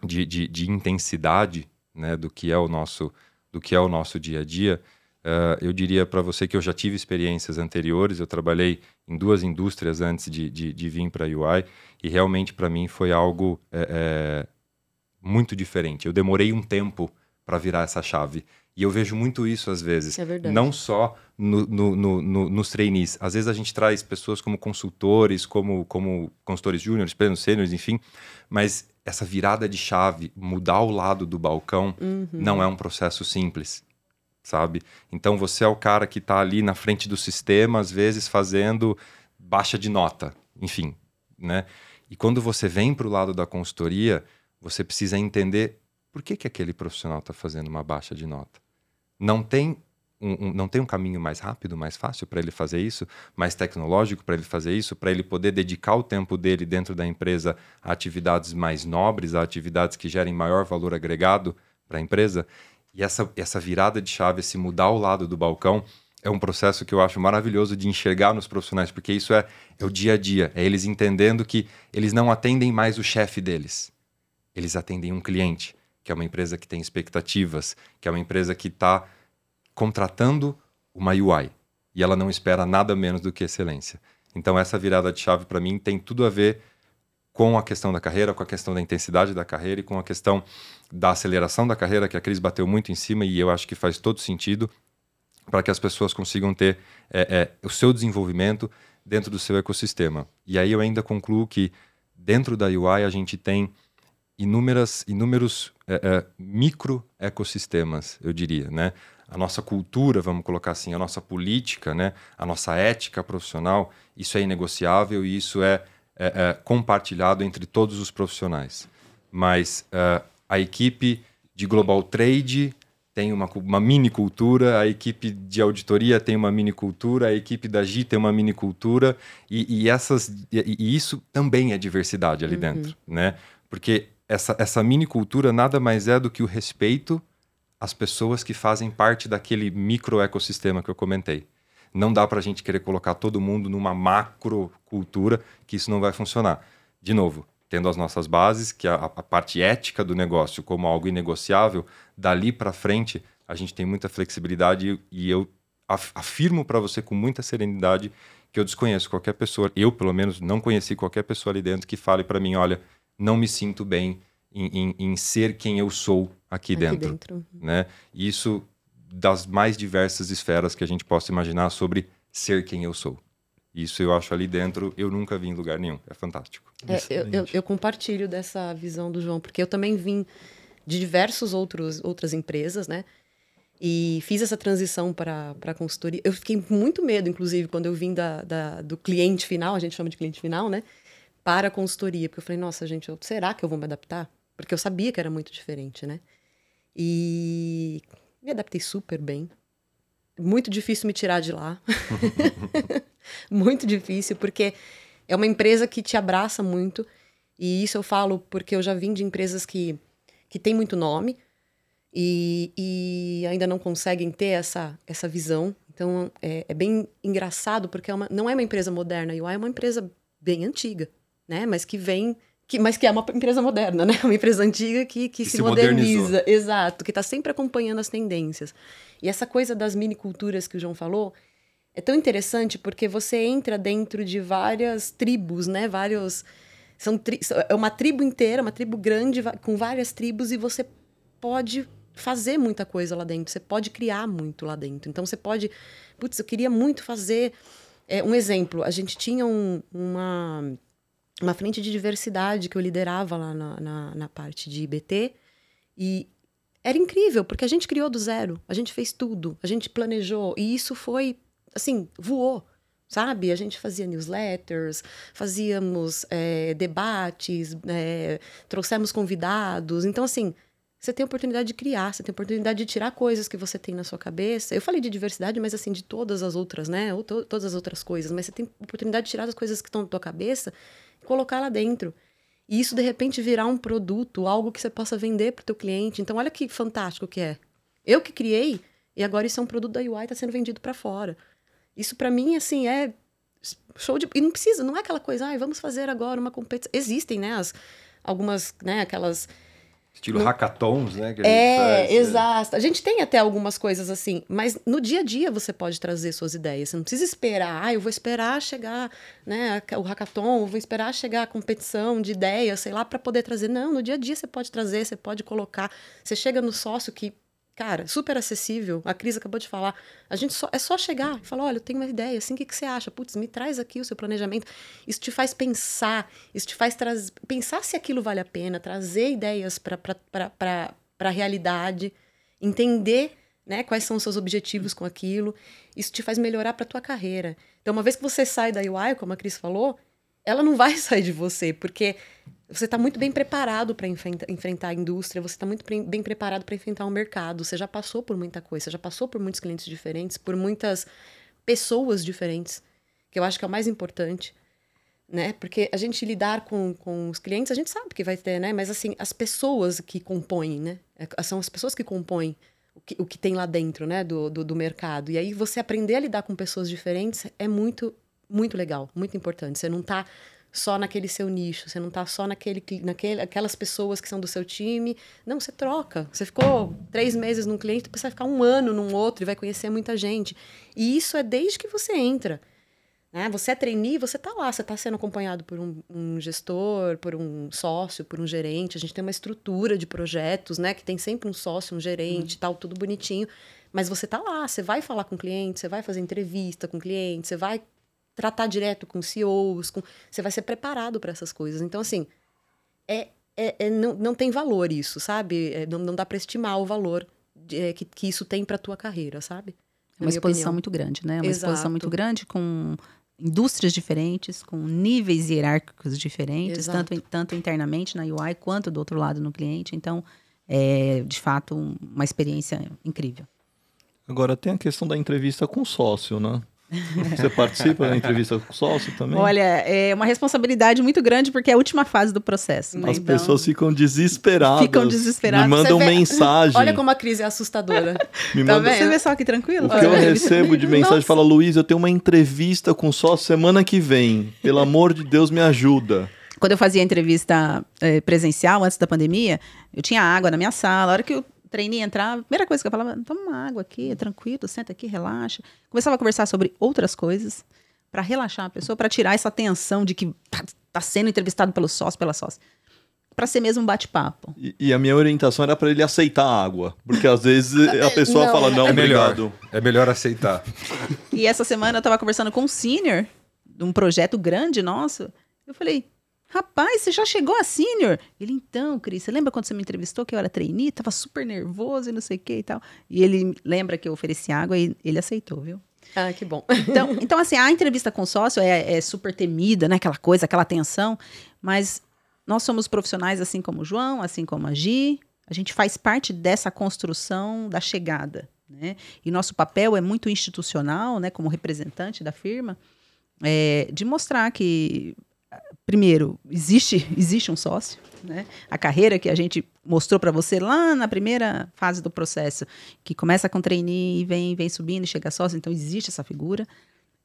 de, de, de, intensidade, né, do que é o nosso do que é o nosso dia a dia, uh, eu diria para você que eu já tive experiências anteriores. Eu trabalhei em duas indústrias antes de, de, de vir para a UI e realmente para mim foi algo é, é, muito diferente. Eu demorei um tempo para virar essa chave. E eu vejo muito isso às vezes. É verdade. Não só no, no, no, no, nos trainees. Às vezes a gente traz pessoas como consultores, como, como consultores júniores, plenos sêniores, enfim. Mas essa virada de chave, mudar o lado do balcão, Uhum. não é um processo simples, sabe? Então você é o cara que está ali na frente do sistema, às vezes fazendo baixa de nota, enfim, né? E quando você vem para o lado da consultoria, você precisa entender por que, que aquele profissional está fazendo uma baixa de nota. Não tem um, um- não tem um caminho mais rápido, mais fácil para ele fazer isso, mais tecnológico para ele fazer isso, para ele poder dedicar o tempo dele dentro da empresa a atividades mais nobres, a atividades que gerem maior valor agregado para a empresa. E essa, essa virada de chave, esse mudar o lado do balcão, é um processo que eu acho maravilhoso de enxergar nos profissionais, porque isso é, é o dia a dia, é eles entendendo que eles não atendem mais o chefe deles, eles atendem um cliente, que é uma empresa que tem expectativas, que é uma empresa que está contratando uma UI e ela não espera nada menos do que excelência. Então essa virada de chave para mim tem tudo a ver com a questão da carreira, com a questão da intensidade da carreira e com a questão da aceleração da carreira que a Cris bateu muito em cima e eu acho que faz todo sentido para que as pessoas consigam ter é, é, o seu desenvolvimento dentro do seu ecossistema. E aí eu ainda concluo que dentro da UI a gente tem inúmeras, inúmeros é, é, micro ecossistemas, eu diria, né? A nossa cultura, vamos colocar assim, a nossa política, né? A nossa ética profissional, isso é inegociável e isso é, é, é compartilhado entre todos os profissionais. Mas é, a equipe de global trade tem uma, uma mini cultura, a equipe de auditoria tem uma mini cultura, a equipe da GI tem uma mini cultura, e, e essas, e, e isso também é diversidade ali dentro, né? Porque essa, essa mini cultura nada mais é do que o respeito às pessoas que fazem parte daquele micro ecossistema que eu comentei. Não dá para a gente querer colocar todo mundo numa macro cultura, que isso não vai funcionar. De novo, tendo as nossas bases, que a, a parte ética do negócio como algo inegociável, dali para frente a gente tem muita flexibilidade e eu af- afirmo para você com muita serenidade que eu desconheço qualquer pessoa, eu pelo menos não conheci qualquer pessoa ali dentro que fale para mim, olha, não me sinto bem em, em- em ser quem eu sou aqui, Aqui dentro dentro. né? Isso das mais diversas esferas que a gente possa imaginar sobre ser quem eu sou. Isso eu acho ali dentro, eu nunca vi em lugar nenhum. É fantástico. É, eu, eu, eu compartilho dessa visão do João, porque eu também vim de diversos outros outras empresas, né? E fiz essa transição para a consultoria. Eu fiquei com muito medo, inclusive, quando eu vim da, da- do cliente final, a gente chama de cliente final, né? Para a consultoria. Porque eu falei, nossa, gente, eu- será que eu vou me adaptar? Porque eu sabia que era muito diferente, né? E me adaptei super bem. Muito difícil me tirar de lá. muito difícil, porque é uma empresa que te abraça muito. E isso eu falo porque eu já vim de empresas que, que têm muito nome e, e ainda não conseguem ter essa, essa visão. Então é, é bem engraçado porque é uma, não é uma empresa moderna. A UI é uma empresa bem antiga, né? Mas que vem. Que, mas que é uma empresa moderna, né? Uma empresa antiga que, que, Que se, se moderniza. Exato, que está sempre acompanhando as tendências. E essa coisa das mini culturas que o João falou é tão interessante porque você entra dentro de várias tribos, né? Vários. São tri- é uma tribo inteira, uma tribo grande, com várias tribos, e você pode fazer muita coisa lá dentro, você pode criar muito lá dentro. Então você pode. Putz, eu queria muito fazer. é, um exemplo, a gente tinha um- uma, uma frente de diversidade que eu liderava lá na, na, na parte de IBT, e era incrível, porque a gente criou do zero, a gente fez tudo, a gente planejou, e isso foi, assim, voou, sabe? A gente fazia newsletters, fazíamos é, debates, é, trouxemos convidados. Então, assim, você tem a oportunidade de criar, você tem a oportunidade de tirar coisas que você tem na sua cabeça. Eu falei de diversidade, mas assim, de todas as outras, né? Ou to- todas as outras coisas. Mas você tem a oportunidade de tirar as coisas que estão na tua cabeça colocar lá dentro. E isso, de repente, virar um produto, algo que você possa vender para o teu cliente. Então, olha que fantástico que é. Eu que criei, e agora isso é um produto da UI, está sendo vendido para fora. Isso, para mim, assim, é show de... E não precisa, não é aquela coisa, ai, vamos fazer agora uma competição. Existem, né, as, algumas, né, aquelas Estilo no... hackathons, né? é, faz, exato. É. A gente tem até algumas coisas assim, mas no dia a dia você pode trazer suas ideias. Você não precisa esperar, ah, eu vou esperar chegar né, o hackathon, eu vou esperar chegar a competição de ideias, sei lá, para poder trazer. Não, no dia a dia você pode trazer, você pode colocar. Você chega no sócio que Cara, super acessível. A Cris acabou de falar. A gente só, é só chegar e falar: olha, eu tenho uma ideia, assim, o que, que você acha? Putz, me traz aqui o seu planejamento. Isso te faz pensar, isso te faz pensar se aquilo vale a pena, trazer ideias para a realidade, entender né, quais são os seus objetivos com aquilo. Isso te faz melhorar para a tua carreira. Então, uma vez que você sai da UI, como a Cris falou, ela não vai sair de você, porque você está muito bem preparado para enfrenta, enfrentar a indústria, você está muito pre bem preparado para enfrentar o mercado, você já passou por muita coisa, você já passou por muitos clientes diferentes, por muitas pessoas diferentes, que eu acho que é o mais importante, né? Porque a gente lidar com, com os clientes, a gente sabe que vai ter, né? Mas, assim, as pessoas que compõem, né? É, são as pessoas que compõem o que, o que tem lá dentro, né? Do, do, do mercado. E aí, você aprender a lidar com pessoas diferentes é muito, muito legal, muito importante. Você não está só naquele seu nicho, você não está só naquele, naquele, aquelas pessoas que são do seu time. Não, você troca. Você ficou três meses num cliente, depois você vai ficar um ano num outro e vai conhecer muita gente. E isso é desde que você entra. Né? Você é trainee, você está lá, você está sendo acompanhado por um, um, gestor, por um sócio, por um gerente. A gente tem uma estrutura de projetos, né? Que tem sempre um sócio, um gerente, uhum. tal, tudo bonitinho. Mas você está lá, você vai falar com o cliente, você vai fazer entrevista com o cliente, você vai tratar direto com CEOs, com, você vai ser preparado para essas coisas. Então, assim, é, é, é, não, não tem valor isso, sabe? É, não, não dá para estimar o valor de, é, que, que isso tem para tua carreira, sabe? É uma exposição opinião. muito grande, né? Uma Exato. exposição muito grande com indústrias diferentes, com níveis hierárquicos diferentes, tanto, tanto internamente na UI quanto do outro lado no cliente. Então, é de fato uma experiência incrível. Agora tem a questão da entrevista com o sócio, né? Você participa da entrevista com o sócio também? Olha, é uma responsabilidade muito grande porque é a última fase do processo. Né? As então... pessoas ficam desesperadas. Ficam desesperadas. Me mandam mensagem. Olha como a crise é assustadora. Me tá manda... Você vê só que tranquilo? O que eu recebo de mensagem Nossa. fala, Luiz, eu tenho uma entrevista com o sócio semana que vem. Pelo amor de Deus, me ajuda. Quando eu fazia entrevista é, presencial, antes da pandemia, eu tinha água na minha sala. A hora que eu trainee entrar, a primeira coisa que eu falava, toma uma água aqui, é tranquilo, senta aqui, relaxa. Começava a conversar sobre outras coisas para relaxar a pessoa, para tirar essa tensão de que tá, tá sendo entrevistado pelo sócio, pela sócia para ser mesmo um bate-papo. E, e, a minha orientação era para ele aceitar a água, porque às vezes a pessoa não, fala não, é melhor, é melhor aceitar. e essa semana eu estava conversando com um senior de um projeto grande nosso. Eu falei: Rapaz, você já chegou a senior? Ele, então, Cris, você lembra quando você me entrevistou que eu era trainee? Tava super nervoso e não sei o que e tal. E ele lembra que eu ofereci água e ele aceitou, viu? Ah, que bom. Então, então assim, a entrevista com o sócio é, é super temida, né? Aquela coisa, aquela tensão. Mas nós somos profissionais assim como o João, assim como a Gi. A gente faz parte dessa construção da chegada, né? E nosso papel é muito institucional, né? Como representante da firma, é, de mostrar que primeiro, existe, existe um sócio, né? A carreira que a gente mostrou para você lá na primeira fase do processo, que começa com trainee e vem, vem subindo e chega sócio, então existe essa figura.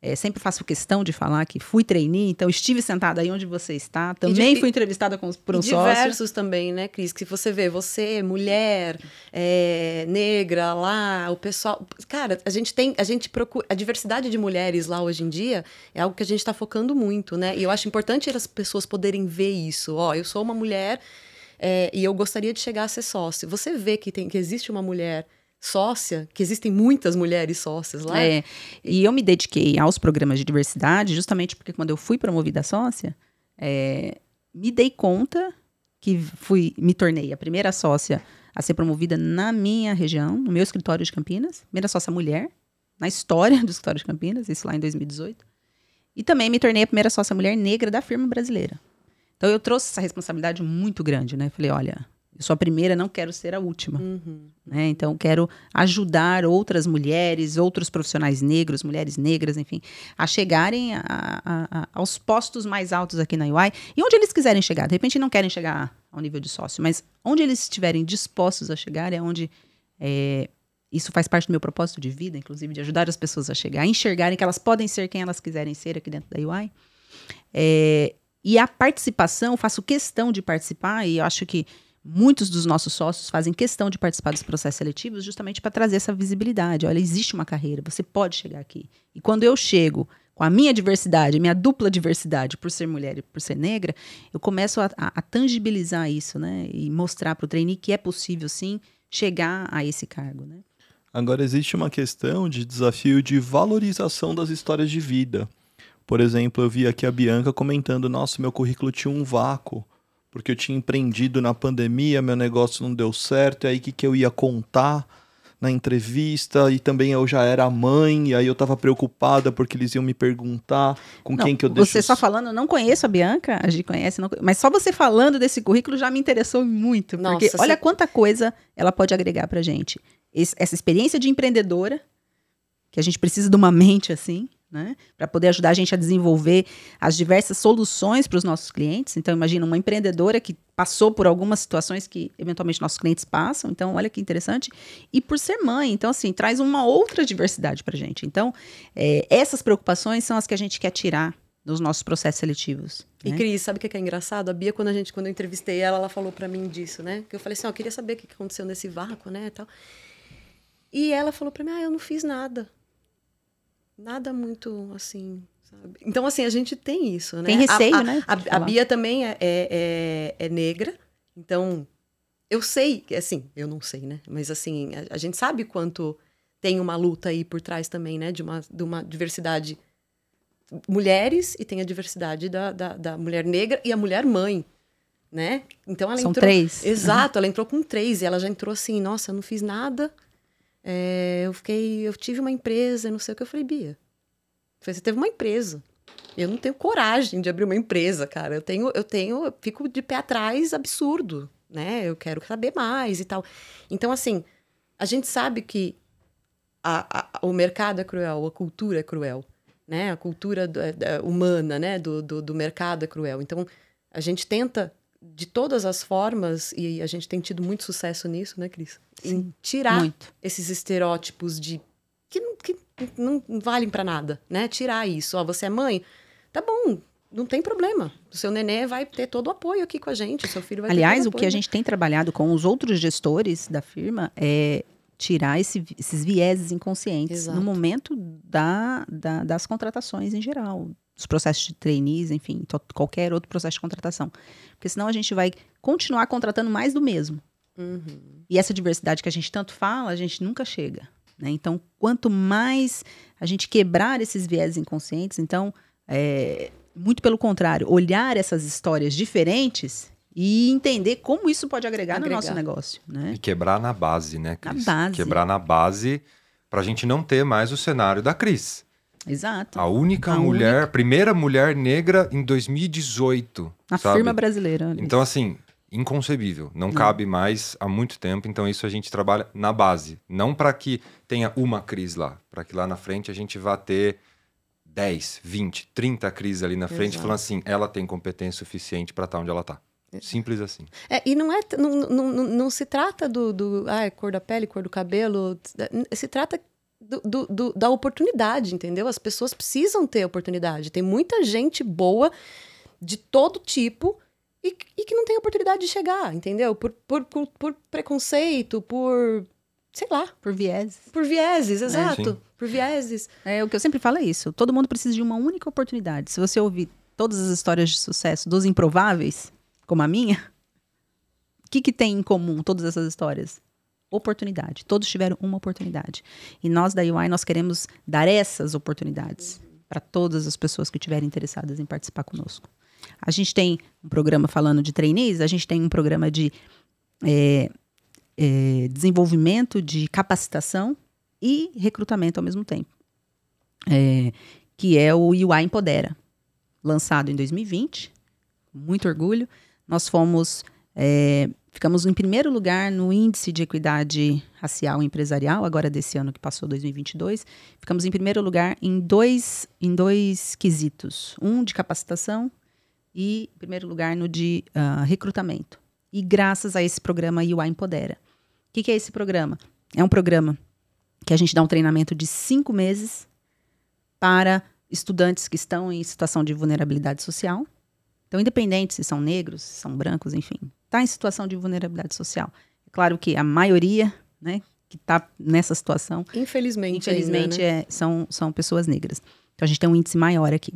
É, sempre faço questão de falar que fui trainee, então estive sentada aí onde você está. Também de, fui entrevistada com, por um sócio. diversos também, né, Cris? Que você vê, você, mulher, é, negra, lá, o pessoal... Cara, a gente tem, a gente procura... A diversidade de mulheres lá hoje em dia é algo que a gente está focando muito, né? E eu acho importante as pessoas poderem ver isso. Ó, eu sou uma mulher é, e eu gostaria de chegar a ser sócio. Você vê que, tem, que existe uma mulher sócia, que existem muitas mulheres sócias lá. É, e eu me dediquei aos programas de diversidade justamente porque quando eu fui promovida sócia, é, me dei conta que fui, me tornei a primeira sócia a ser promovida na minha região, no meu escritório de Campinas, primeira sócia mulher na história do escritório de Campinas, isso lá em 2018. E também me tornei a primeira sócia mulher negra da firma brasileira. Então eu trouxe essa responsabilidade muito grande, né? Falei, olha, eu sou a primeira, não quero ser a última. Uhum. Né? Então, quero ajudar outras mulheres, outros profissionais negros, mulheres negras, enfim, a chegarem a, a, a, aos postos mais altos aqui na UI e onde eles quiserem chegar. De repente, não querem chegar ao nível de sócio, mas onde eles estiverem dispostos a chegar é onde. É, isso faz parte do meu propósito de vida, inclusive, de ajudar as pessoas a chegar, a enxergarem que elas podem ser quem elas quiserem ser aqui dentro da UI. É, e a participação, faço questão de participar, e eu acho que muitos dos nossos sócios fazem questão de participar dos processos seletivos justamente para trazer essa visibilidade. Olha, existe uma carreira, você pode chegar aqui. E quando eu chego com a minha diversidade, minha dupla diversidade, por ser mulher e por ser negra, eu começo a, a, a tangibilizar isso, né? E mostrar para o trainee que é possível, sim, chegar a esse cargo, né? Agora, existe uma questão de desafio de valorização das histórias de vida. Por exemplo, eu vi aqui a Bianca comentando: nossa, meu currículo tinha um vácuo, porque eu tinha empreendido na pandemia, meu negócio não deu certo, e aí o que, que eu ia contar? na entrevista e também eu já era mãe, e aí eu tava preocupada porque eles iam me perguntar com não, quem que eu deixo. Você só falando, eu não conheço a Bianca, a gente conhece, não, mas só você falando desse currículo já me interessou muito, Nossa, porque olha você... quanta coisa ela pode agregar pra gente. Esse, essa experiência de empreendedora, que a gente precisa de uma mente assim, né? Para poder ajudar a gente a desenvolver as diversas soluções para os nossos clientes. Então, imagina uma empreendedora que passou por algumas situações que eventualmente nossos clientes passam. Então, olha que interessante. E por ser mãe, então, assim, traz uma outra diversidade para a gente. Então, é, essas preocupações são as que a gente quer tirar dos nossos processos seletivos. E Cris, sabe o que é engraçado? A Bia, quando a gente, quando eu entrevistei ela, ela falou para mim disso, né? Que eu falei assim, ó, eu queria saber o que aconteceu nesse vácuo, né, tal. E ela falou para mim, ah, eu não fiz nada nada muito assim. Sabe? Então, assim, a gente tem isso, né? Tem receio, a, a, né? A, a, Bia também é, é, é, é, negra, então eu sei, assim, eu não sei, né? Mas assim, a, a, gente sabe quanto tem uma luta aí por trás também, né? De uma, de uma diversidade mulheres e tem a diversidade da, da, da mulher negra e a mulher mãe, né? Então ela São entrou, três. Exato, uhum. ela entrou com três e ela já entrou assim, nossa, eu não fiz nada é, eu fiquei, eu tive uma empresa, não sei o que eu falei, Bia. Você teve uma empresa. Eu não tenho coragem de abrir uma empresa, cara. Eu tenho, eu tenho, eu fico de pé atrás, absurdo, né? Eu quero saber mais e tal. Então, assim, a gente sabe que a, a, o mercado é cruel, a cultura é cruel, né? A cultura do, é, humana, né? Do, do, do mercado é cruel. Então, a gente tenta de todas as formas, e a gente tem tido muito sucesso nisso, né, Cris? Em tirar muito. esses estereótipos de que, que não valem para nada, né? Tirar isso. Ó, você é mãe? Tá bom, não tem problema. O seu nenê vai ter todo o apoio aqui com a gente, o seu filho vai Aliás, ter o, o que a gente tem trabalhado com os outros gestores da firma é tirar esse, esses vieses inconscientes Exato. no momento da, da, das contratações em geral, os processos de trainees, enfim, qualquer outro processo de contratação. Porque senão a gente vai continuar contratando mais do mesmo. Uhum. E essa diversidade que a gente tanto fala, a gente nunca chega. Né? Então, quanto mais a gente quebrar esses viés inconscientes, então, é, muito pelo contrário, olhar essas histórias diferentes e entender como isso pode agregar, agregar. no nosso negócio. Né? E quebrar na base, né, Cris? Na base. Quebrar na base para a gente não ter mais o cenário da Cris. Exato. A única a mulher, única... primeira mulher negra em 2018. Na sabe? firma brasileira. Então, assim, inconcebível. Não, não, cabe mais há muito tempo. Então, isso a gente trabalha na base. Não para que tenha uma crise lá. Para que lá na frente a gente vá ter 10, 20, 30 crises ali na frente, Exato. falando assim: ela tem competência suficiente para estar tá onde ela está. É. Simples assim. É, e não é não, não, não, não se trata do, do ah, cor da pele, cor do cabelo. Se trata do, do, da oportunidade, entendeu? As pessoas precisam ter oportunidade. Tem muita gente boa de todo tipo e, e que não tem oportunidade de chegar, entendeu? Por, por, por, por preconceito, por sei lá. Por vieses. Por vieses, é, exato. É, por vieses. É, o que eu sempre falo é isso. Todo mundo precisa de uma única oportunidade. Se você ouvir todas as histórias de sucesso dos improváveis, como a minha, o que, que tem em comum todas essas histórias? Oportunidade. Todos tiveram uma oportunidade. E nós da UI nós queremos dar essas oportunidades para todas as pessoas que estiverem interessadas em participar conosco. A gente tem um programa falando de trainees, a gente tem um programa de é, é, desenvolvimento, de capacitação e recrutamento ao mesmo tempo, é, que é o UI Empodera, lançado em 2020, com muito orgulho. Nós fomos é, Ficamos em primeiro lugar no índice de equidade racial empresarial, agora desse ano que passou, 2022. Ficamos em primeiro lugar em dois, em dois quesitos: um de capacitação e, em primeiro lugar, no de uh, recrutamento. E graças a esse programa UI Empodera. O que, que é esse programa? É um programa que a gente dá um treinamento de cinco meses para estudantes que estão em situação de vulnerabilidade social Então, independente se são negros, se são brancos, enfim, está em situação de vulnerabilidade social. É claro que a maioria, né, que está nessa situação, Infelizmente. infelizmente, ainda, né? é, são, são pessoas negras. Então, a gente tem um índice maior aqui.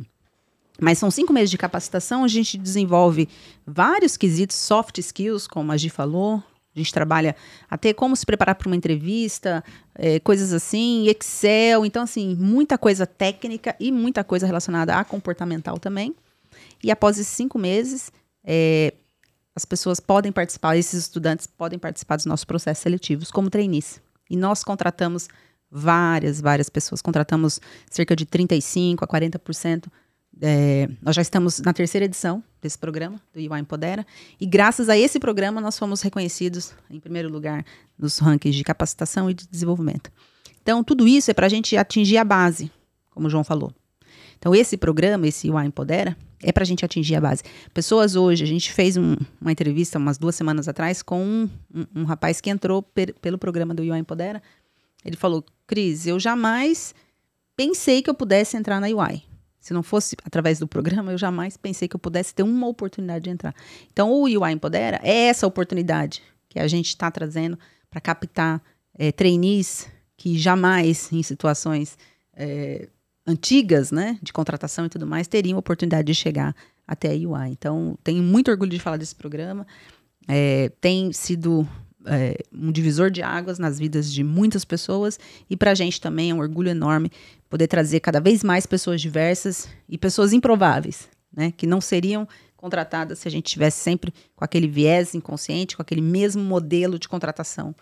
Mas são cinco meses de capacitação, a gente desenvolve vários quesitos, soft skills, como a Gi falou. A gente trabalha até como se preparar para uma entrevista, é, coisas assim, Excel. Então, assim, muita coisa técnica e muita coisa relacionada a comportamental também. E após esses cinco meses, é, as pessoas podem participar, esses estudantes podem participar dos nossos processos seletivos como trainees. E nós contratamos várias, várias pessoas. Contratamos cerca de 35% a 40% é, nós já estamos na terceira edição desse programa, do UI Empodera, e graças a esse programa nós fomos reconhecidos em primeiro lugar nos rankings de capacitação e de desenvolvimento. Então, tudo isso é para a gente atingir a base, como o João falou. Então, esse programa, esse UI Empodera, é para a gente atingir a base. Pessoas hoje, a gente fez um, uma entrevista umas duas semanas atrás com um, um, um rapaz que entrou per, pelo programa do UI Empodera. Ele falou, Cris, eu jamais pensei que eu pudesse entrar na UI. Se não fosse através do programa, eu jamais pensei que eu pudesse ter uma oportunidade de entrar. Então, o UI Empodera é essa oportunidade que a gente está trazendo para captar é, trainees que jamais, em situações é, antigas, né, de contratação e tudo mais, teriam oportunidade de chegar até a UI. Então, tenho muito orgulho de falar desse programa. É, tem sido é, um divisor de águas nas vidas de muitas pessoas e para a gente também é um orgulho enorme poder trazer cada vez mais pessoas diversas e pessoas improváveis, né, que não seriam contratadas se a gente tivesse sempre com aquele viés inconsciente, com aquele mesmo modelo de contratação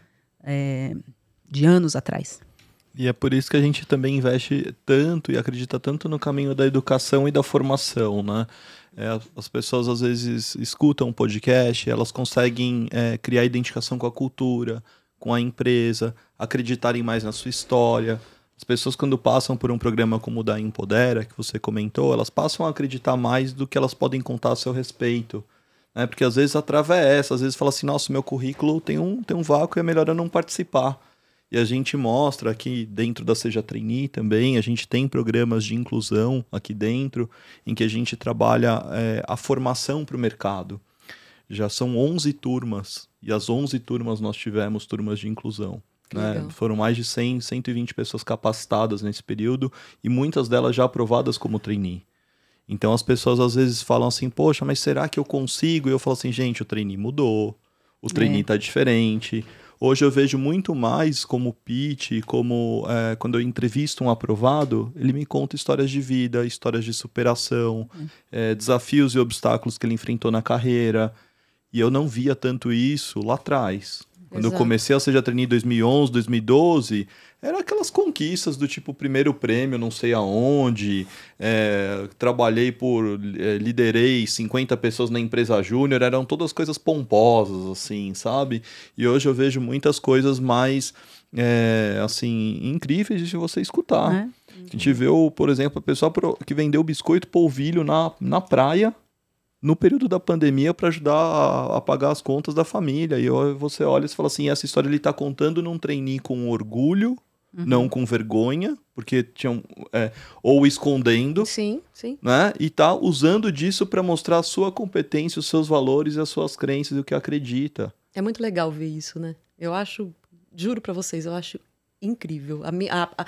é, de anos atrás. E é por isso que a gente também investe tanto e acredita tanto no caminho da educação e da formação, né? É, as pessoas às vezes escutam um podcast, elas conseguem é, criar identificação com a cultura, com a empresa, acreditarem mais na sua história. As pessoas, quando passam por um programa como o da Empodera, que você comentou, elas passam a acreditar mais do que elas podem contar a seu respeito. Né? Porque às vezes a trava é essa, às vezes fala assim, nossa, meu currículo tem um, tem um vácuo e é melhor eu não participar. E a gente mostra aqui dentro da Seja Trainee também, a gente tem programas de inclusão aqui dentro, em que a gente trabalha é, a formação para o mercado. Já são 11 turmas, e as 11 turmas nós tivemos turmas de inclusão. Né? Foram mais de 100, 120 pessoas capacitadas nesse período, e muitas delas já aprovadas como trainee. Então as pessoas às vezes falam assim, poxa, mas será que eu consigo? E eu falo assim, gente, o trainee mudou, o trainee está é. diferente, Hoje eu vejo muito mais como pitch, como é, quando eu entrevisto um aprovado, ele me conta histórias de vida, histórias de superação, é, desafios e obstáculos que ele enfrentou na carreira. E eu não via tanto isso lá atrás. Quando Exato. eu comecei a Seja Trainee em 2011, 2012, era aquelas conquistas do tipo primeiro prêmio, não sei aonde, é, trabalhei por, é, liderei 50 pessoas na empresa júnior, eram todas coisas pomposas, assim, sabe? E hoje eu vejo muitas coisas mais, é, assim, incríveis de você escutar. É. A gente vê, por exemplo, a pessoa que vendeu biscoito polvilho na, na praia, no período da pandemia para ajudar a, a, pagar as contas da família. E você olha e fala assim: essa história ele está contando num trainee com orgulho, uhum. não com vergonha, porque tinham. É, ou escondendo. Sim, sim. Né? E tá usando disso para mostrar a sua competência, os seus valores, as suas crenças e o que acredita. É muito legal ver isso, né? Eu acho, juro para vocês, eu acho incrível. A, a, a,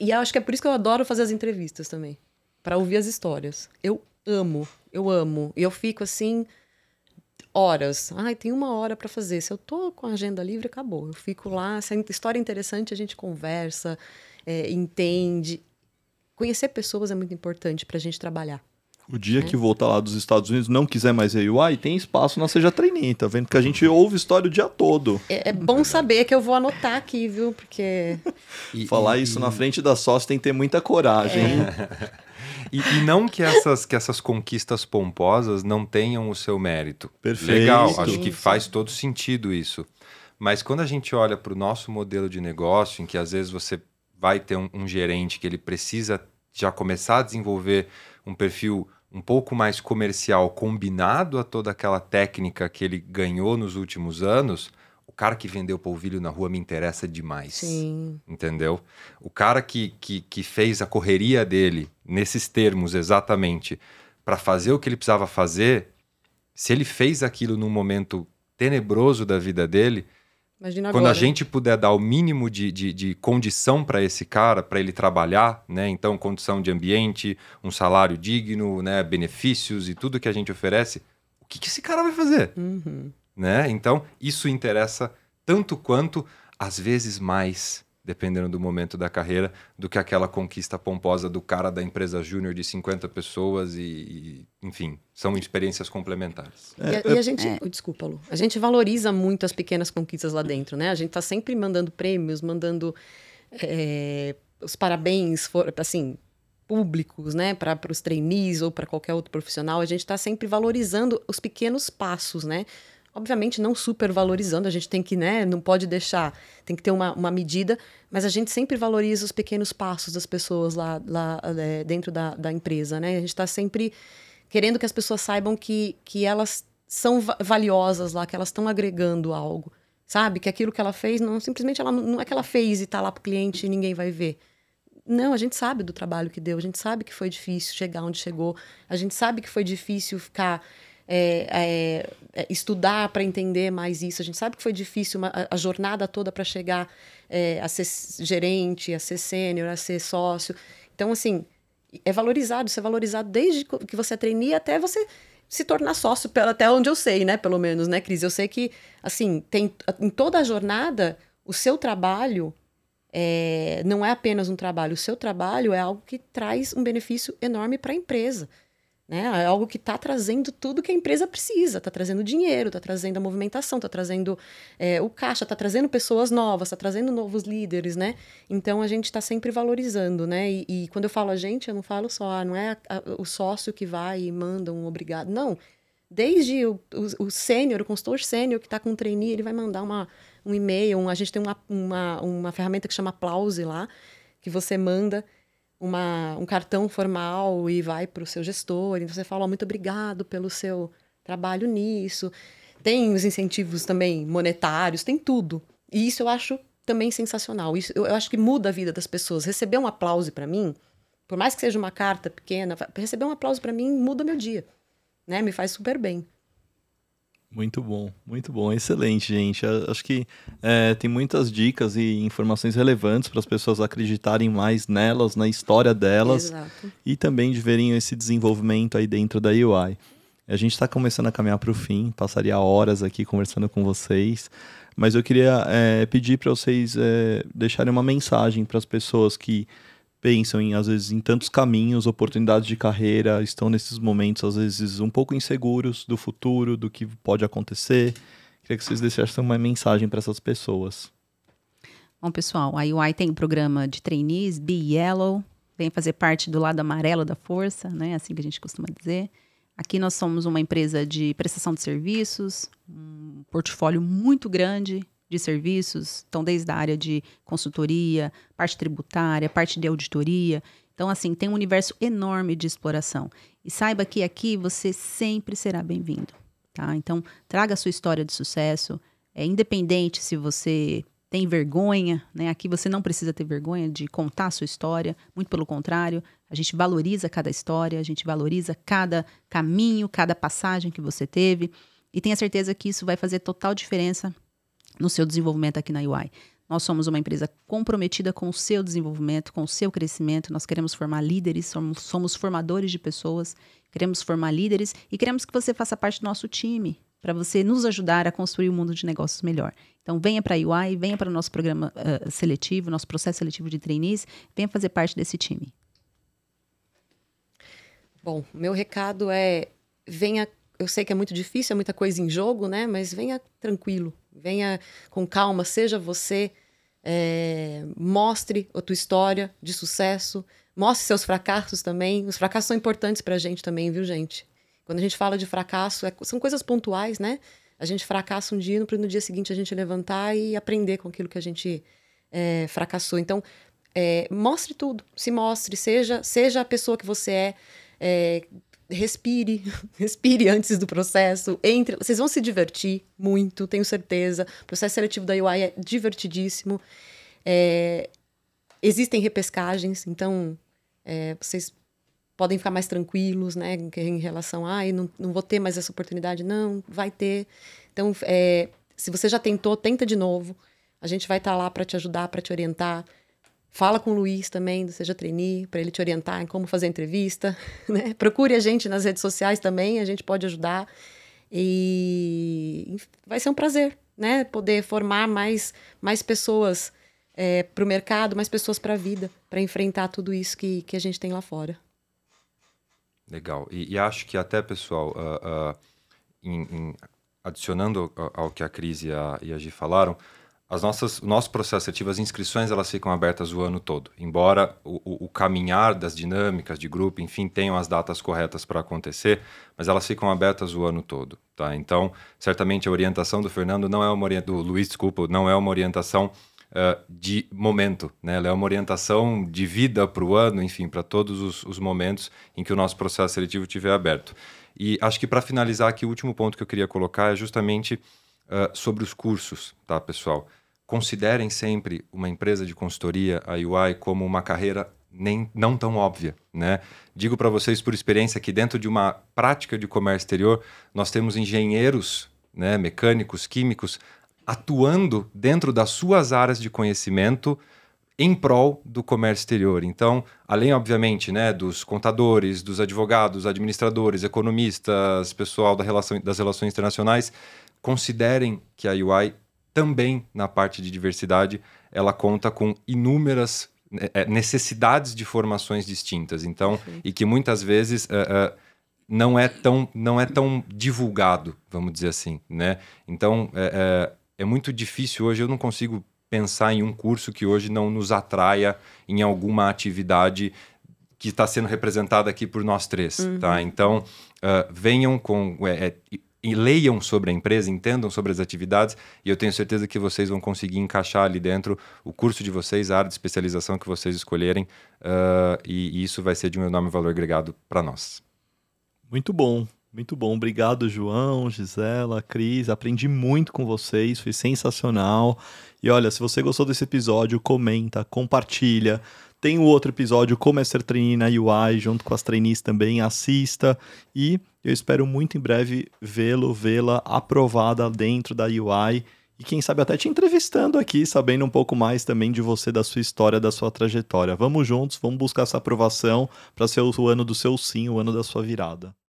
e acho que é por isso que eu adoro fazer as entrevistas também. para ouvir as histórias. Eu amo, eu amo. E eu fico assim horas. Ai, tem uma hora para fazer. Se eu tô com a agenda livre, acabou. Eu fico lá. Se a história é interessante, a gente conversa, é, entende. Conhecer pessoas é muito importante para a gente trabalhar. O dia é. que voltar lá dos Estados Unidos não quiser mais UI, tem espaço na Seja Trainee, tá vendo? Que a gente ouve história o dia todo. É, é bom saber que eu vou anotar aqui, viu? Porque... E, Falar e, isso e... na frente da sócia tem que ter muita coragem. É. E, e, não que essas, que essas conquistas pomposas não tenham o seu mérito. Perfeito. Legal, acho que faz todo sentido isso. Mas quando a gente olha para o nosso modelo de negócio, em que às vezes você vai ter um, um gerente que ele precisa já começar a desenvolver um perfil um pouco mais comercial combinado a toda aquela técnica que ele ganhou nos últimos anos, cara que vendeu polvilho na rua me interessa demais. Sim. Entendeu? O cara que, que, que fez a correria dele, nesses termos exatamente, para fazer o que ele precisava fazer, se ele fez aquilo num momento tenebroso da vida dele, Imagina quando agora. a gente puder dar o mínimo de, de, de condição para esse cara, para ele trabalhar, né? Então, condição de ambiente, um salário digno, né? benefícios e tudo que a gente oferece, o que, que esse cara vai fazer? Uhum. Né? Então, isso interessa tanto quanto, às vezes mais, dependendo do momento da carreira, do que aquela conquista pomposa do cara da empresa júnior de 50 pessoas e, e, enfim, são experiências complementares. E, a, e a gente, oh, desculpa, Lu, a gente valoriza muito as pequenas conquistas lá dentro, né? A gente tá sempre mandando prêmios, mandando é, os parabéns, for, assim, públicos, né, para os trainees ou para qualquer outro profissional. A gente está sempre valorizando os pequenos passos, né? Obviamente não supervalorizando, a gente tem que, né, não pode deixar, tem que ter uma, uma medida, mas a gente sempre valoriza os pequenos passos das pessoas lá, lá é, dentro da, da empresa, né? A gente está sempre querendo que as pessoas saibam que, que elas são valiosas lá, que elas estão agregando algo, sabe? Que aquilo que ela fez, não simplesmente ela não é que ela fez e está lá para o cliente e ninguém vai ver. Não, a gente sabe do trabalho que deu, a gente sabe que foi difícil chegar onde chegou, a gente sabe que foi difícil ficar é, é, estudar para entender mais isso. A gente sabe que foi difícil uma, a, a, jornada toda para chegar é, a ser gerente, a ser sênior, a ser sócio. Então, assim, é valorizado, isso é valorizado desde que você é até você se tornar sócio, até onde eu sei, né? Pelo menos, né, Cris? Eu sei que, assim, tem em toda a jornada, o seu trabalho é, não é apenas um trabalho, o seu trabalho é algo que traz um benefício enorme para a empresa. Né? É algo que está trazendo tudo que a empresa precisa, está trazendo dinheiro, está trazendo a movimentação, está trazendo é, o caixa, está trazendo pessoas novas, está trazendo novos líderes, né? Então a gente está sempre valorizando, né? E, e, quando eu falo a gente, eu não falo só, ah, não é a, a, o sócio que vai e manda um obrigado, não. Desde o, o, o sênior, o consultor sênior que está com um trainee, ele vai mandar uma, um e-mail, um, a gente tem uma, uma, uma ferramenta que chama Aplause lá, que você manda uma, um cartão formal e vai para o seu gestor, e você fala, oh, muito obrigado pelo seu trabalho nisso. Tem os incentivos também monetários, tem tudo. E isso eu acho também sensacional. Isso, eu, eu acho que muda a vida das pessoas. Receber um aplauso para mim, por mais que seja uma carta pequena, receber um aplauso para mim muda meu dia. Né? Me faz super bem. Muito bom, muito bom, excelente, gente. Acho que é, tem muitas dicas e informações relevantes para as pessoas acreditarem mais nelas, na história delas Exato. e também de verem esse desenvolvimento aí dentro da UI. A gente está começando a caminhar para o fim, passaria horas aqui conversando com vocês, mas eu queria é, pedir para vocês é, deixarem uma mensagem para as pessoas que pensam em, às vezes, em tantos caminhos, oportunidades de carreira, estão nesses momentos, às vezes, um pouco inseguros do futuro, do que pode acontecer. Queria que vocês deixassem uma mensagem para essas pessoas. Bom, pessoal, a UI tem um programa de trainees, Be Yellow, vem fazer parte do lado amarelo da força, né? Assim que a gente costuma dizer. Aqui nós somos uma empresa de prestação de serviços, um portfólio muito grande de serviços, então desde a área de consultoria, parte tributária, parte de auditoria. Então, assim, tem um universo enorme de exploração. E saiba que aqui você sempre será bem-vindo, tá? Então, traga a sua história de sucesso, é independente se você tem vergonha, né? Aqui você não precisa ter vergonha de contar a sua história, muito pelo contrário, a gente valoriza cada história, a gente valoriza cada caminho, cada passagem que você teve, e tenha certeza que isso vai fazer total diferença no seu desenvolvimento aqui na UI. Nós somos uma empresa comprometida com o seu desenvolvimento, com o seu crescimento. Nós queremos formar líderes, somos, somos formadores de pessoas, queremos formar líderes e queremos que você faça parte do nosso time para você nos ajudar a construir um mundo de negócios melhor. Então, venha para a UI, venha para o nosso programa uh, seletivo, nosso processo seletivo de trainees, venha fazer parte desse time. Bom, meu recado é: venha. Eu sei que é muito difícil, é muita coisa em jogo, né? Mas venha tranquilo, venha com calma, seja você, é, mostre a tua história de sucesso, mostre seus fracassos também. Os fracassos são importantes para a gente também, viu, gente? Quando a gente fala de fracasso, é, são coisas pontuais, né? A gente fracassa um dia, para no dia seguinte a gente levantar e aprender com aquilo que a gente é, fracassou. Então, é, mostre tudo, se mostre, seja, seja a pessoa que você é, é respire, respire antes do processo, entre, vocês vão se divertir muito, tenho certeza. O processo seletivo da UI é divertidíssimo. É, existem repescagens, então é, vocês podem ficar mais tranquilos, né, em relação a, ah, não, não vou ter mais essa oportunidade. Não, vai ter. Então, é, se você já tentou, tenta de novo. A gente vai estar tá lá para te ajudar, para te orientar. Fala com o Luiz também, do Seja Trainee, para ele te orientar em como fazer entrevista. Né? Procure a gente nas redes sociais também, a gente pode ajudar. E vai ser um prazer, né? Poder formar mais, mais pessoas é, para o mercado, mais pessoas para a vida, para enfrentar tudo isso que, que a gente tem lá fora. Legal. E, e acho que até, pessoal, uh, uh, adicionando ao, que a Cris e a, e a Gi falaram, as nossas, nosso processo seletivo, as inscrições, elas ficam abertas o ano todo. Embora o, o, o caminhar das dinâmicas de grupo, enfim, tenham as datas corretas para acontecer, mas elas ficam abertas o ano todo, tá? Então, certamente a orientação do Fernando não é uma orientação, do Luiz, desculpa, não é uma orientação uh, de momento, né? Ela é uma orientação de vida para o ano, enfim, para todos os, os momentos em que o nosso processo seletivo estiver aberto. E acho que para finalizar aqui, o último ponto que eu queria colocar é justamente uh, sobre os cursos, tá, pessoal? Considerem sempre uma empresa de consultoria, a UI, como uma carreira nem não tão óbvia, né? Digo para vocês por experiência que dentro de uma prática de comércio exterior, nós temos engenheiros, né, mecânicos, químicos atuando dentro das suas áreas de conhecimento em prol do comércio exterior. Então, além obviamente, né, dos contadores, dos advogados, administradores, economistas, pessoal da relação, das relações internacionais, considerem que a UI também na parte de diversidade, ela conta com inúmeras né, é, necessidades de formações distintas. Então, e que muitas vezes uh, uh, não é tão não é tão divulgado, vamos dizer assim, né? Então, é, é, é muito difícil hoje. Eu não consigo pensar em um curso que hoje não nos atraia em alguma atividade que está sendo representada aqui por nós três, tá? uhum. tá? Então, uh, venham com é, e leiam sobre a empresa, entendam sobre as atividades, e eu tenho certeza que vocês vão conseguir encaixar ali dentro o curso de vocês, a área de especialização que vocês escolherem, uh, e, e isso vai ser de um enorme valor agregado para nós. Muito bom. Muito bom, obrigado João, Gisela, Cris, aprendi muito com vocês, foi sensacional. E olha, se você gostou desse episódio, comenta, compartilha, tem o outro episódio, Como é ser trainee na UI, junto com as trainees também, assista. E eu espero muito em breve vê-lo, vê-la aprovada dentro da UI. E quem sabe até te entrevistando aqui, sabendo um pouco mais também de você, da sua história, da sua trajetória. Vamos juntos, vamos buscar essa aprovação para ser o ano do seu sim, o ano da sua virada.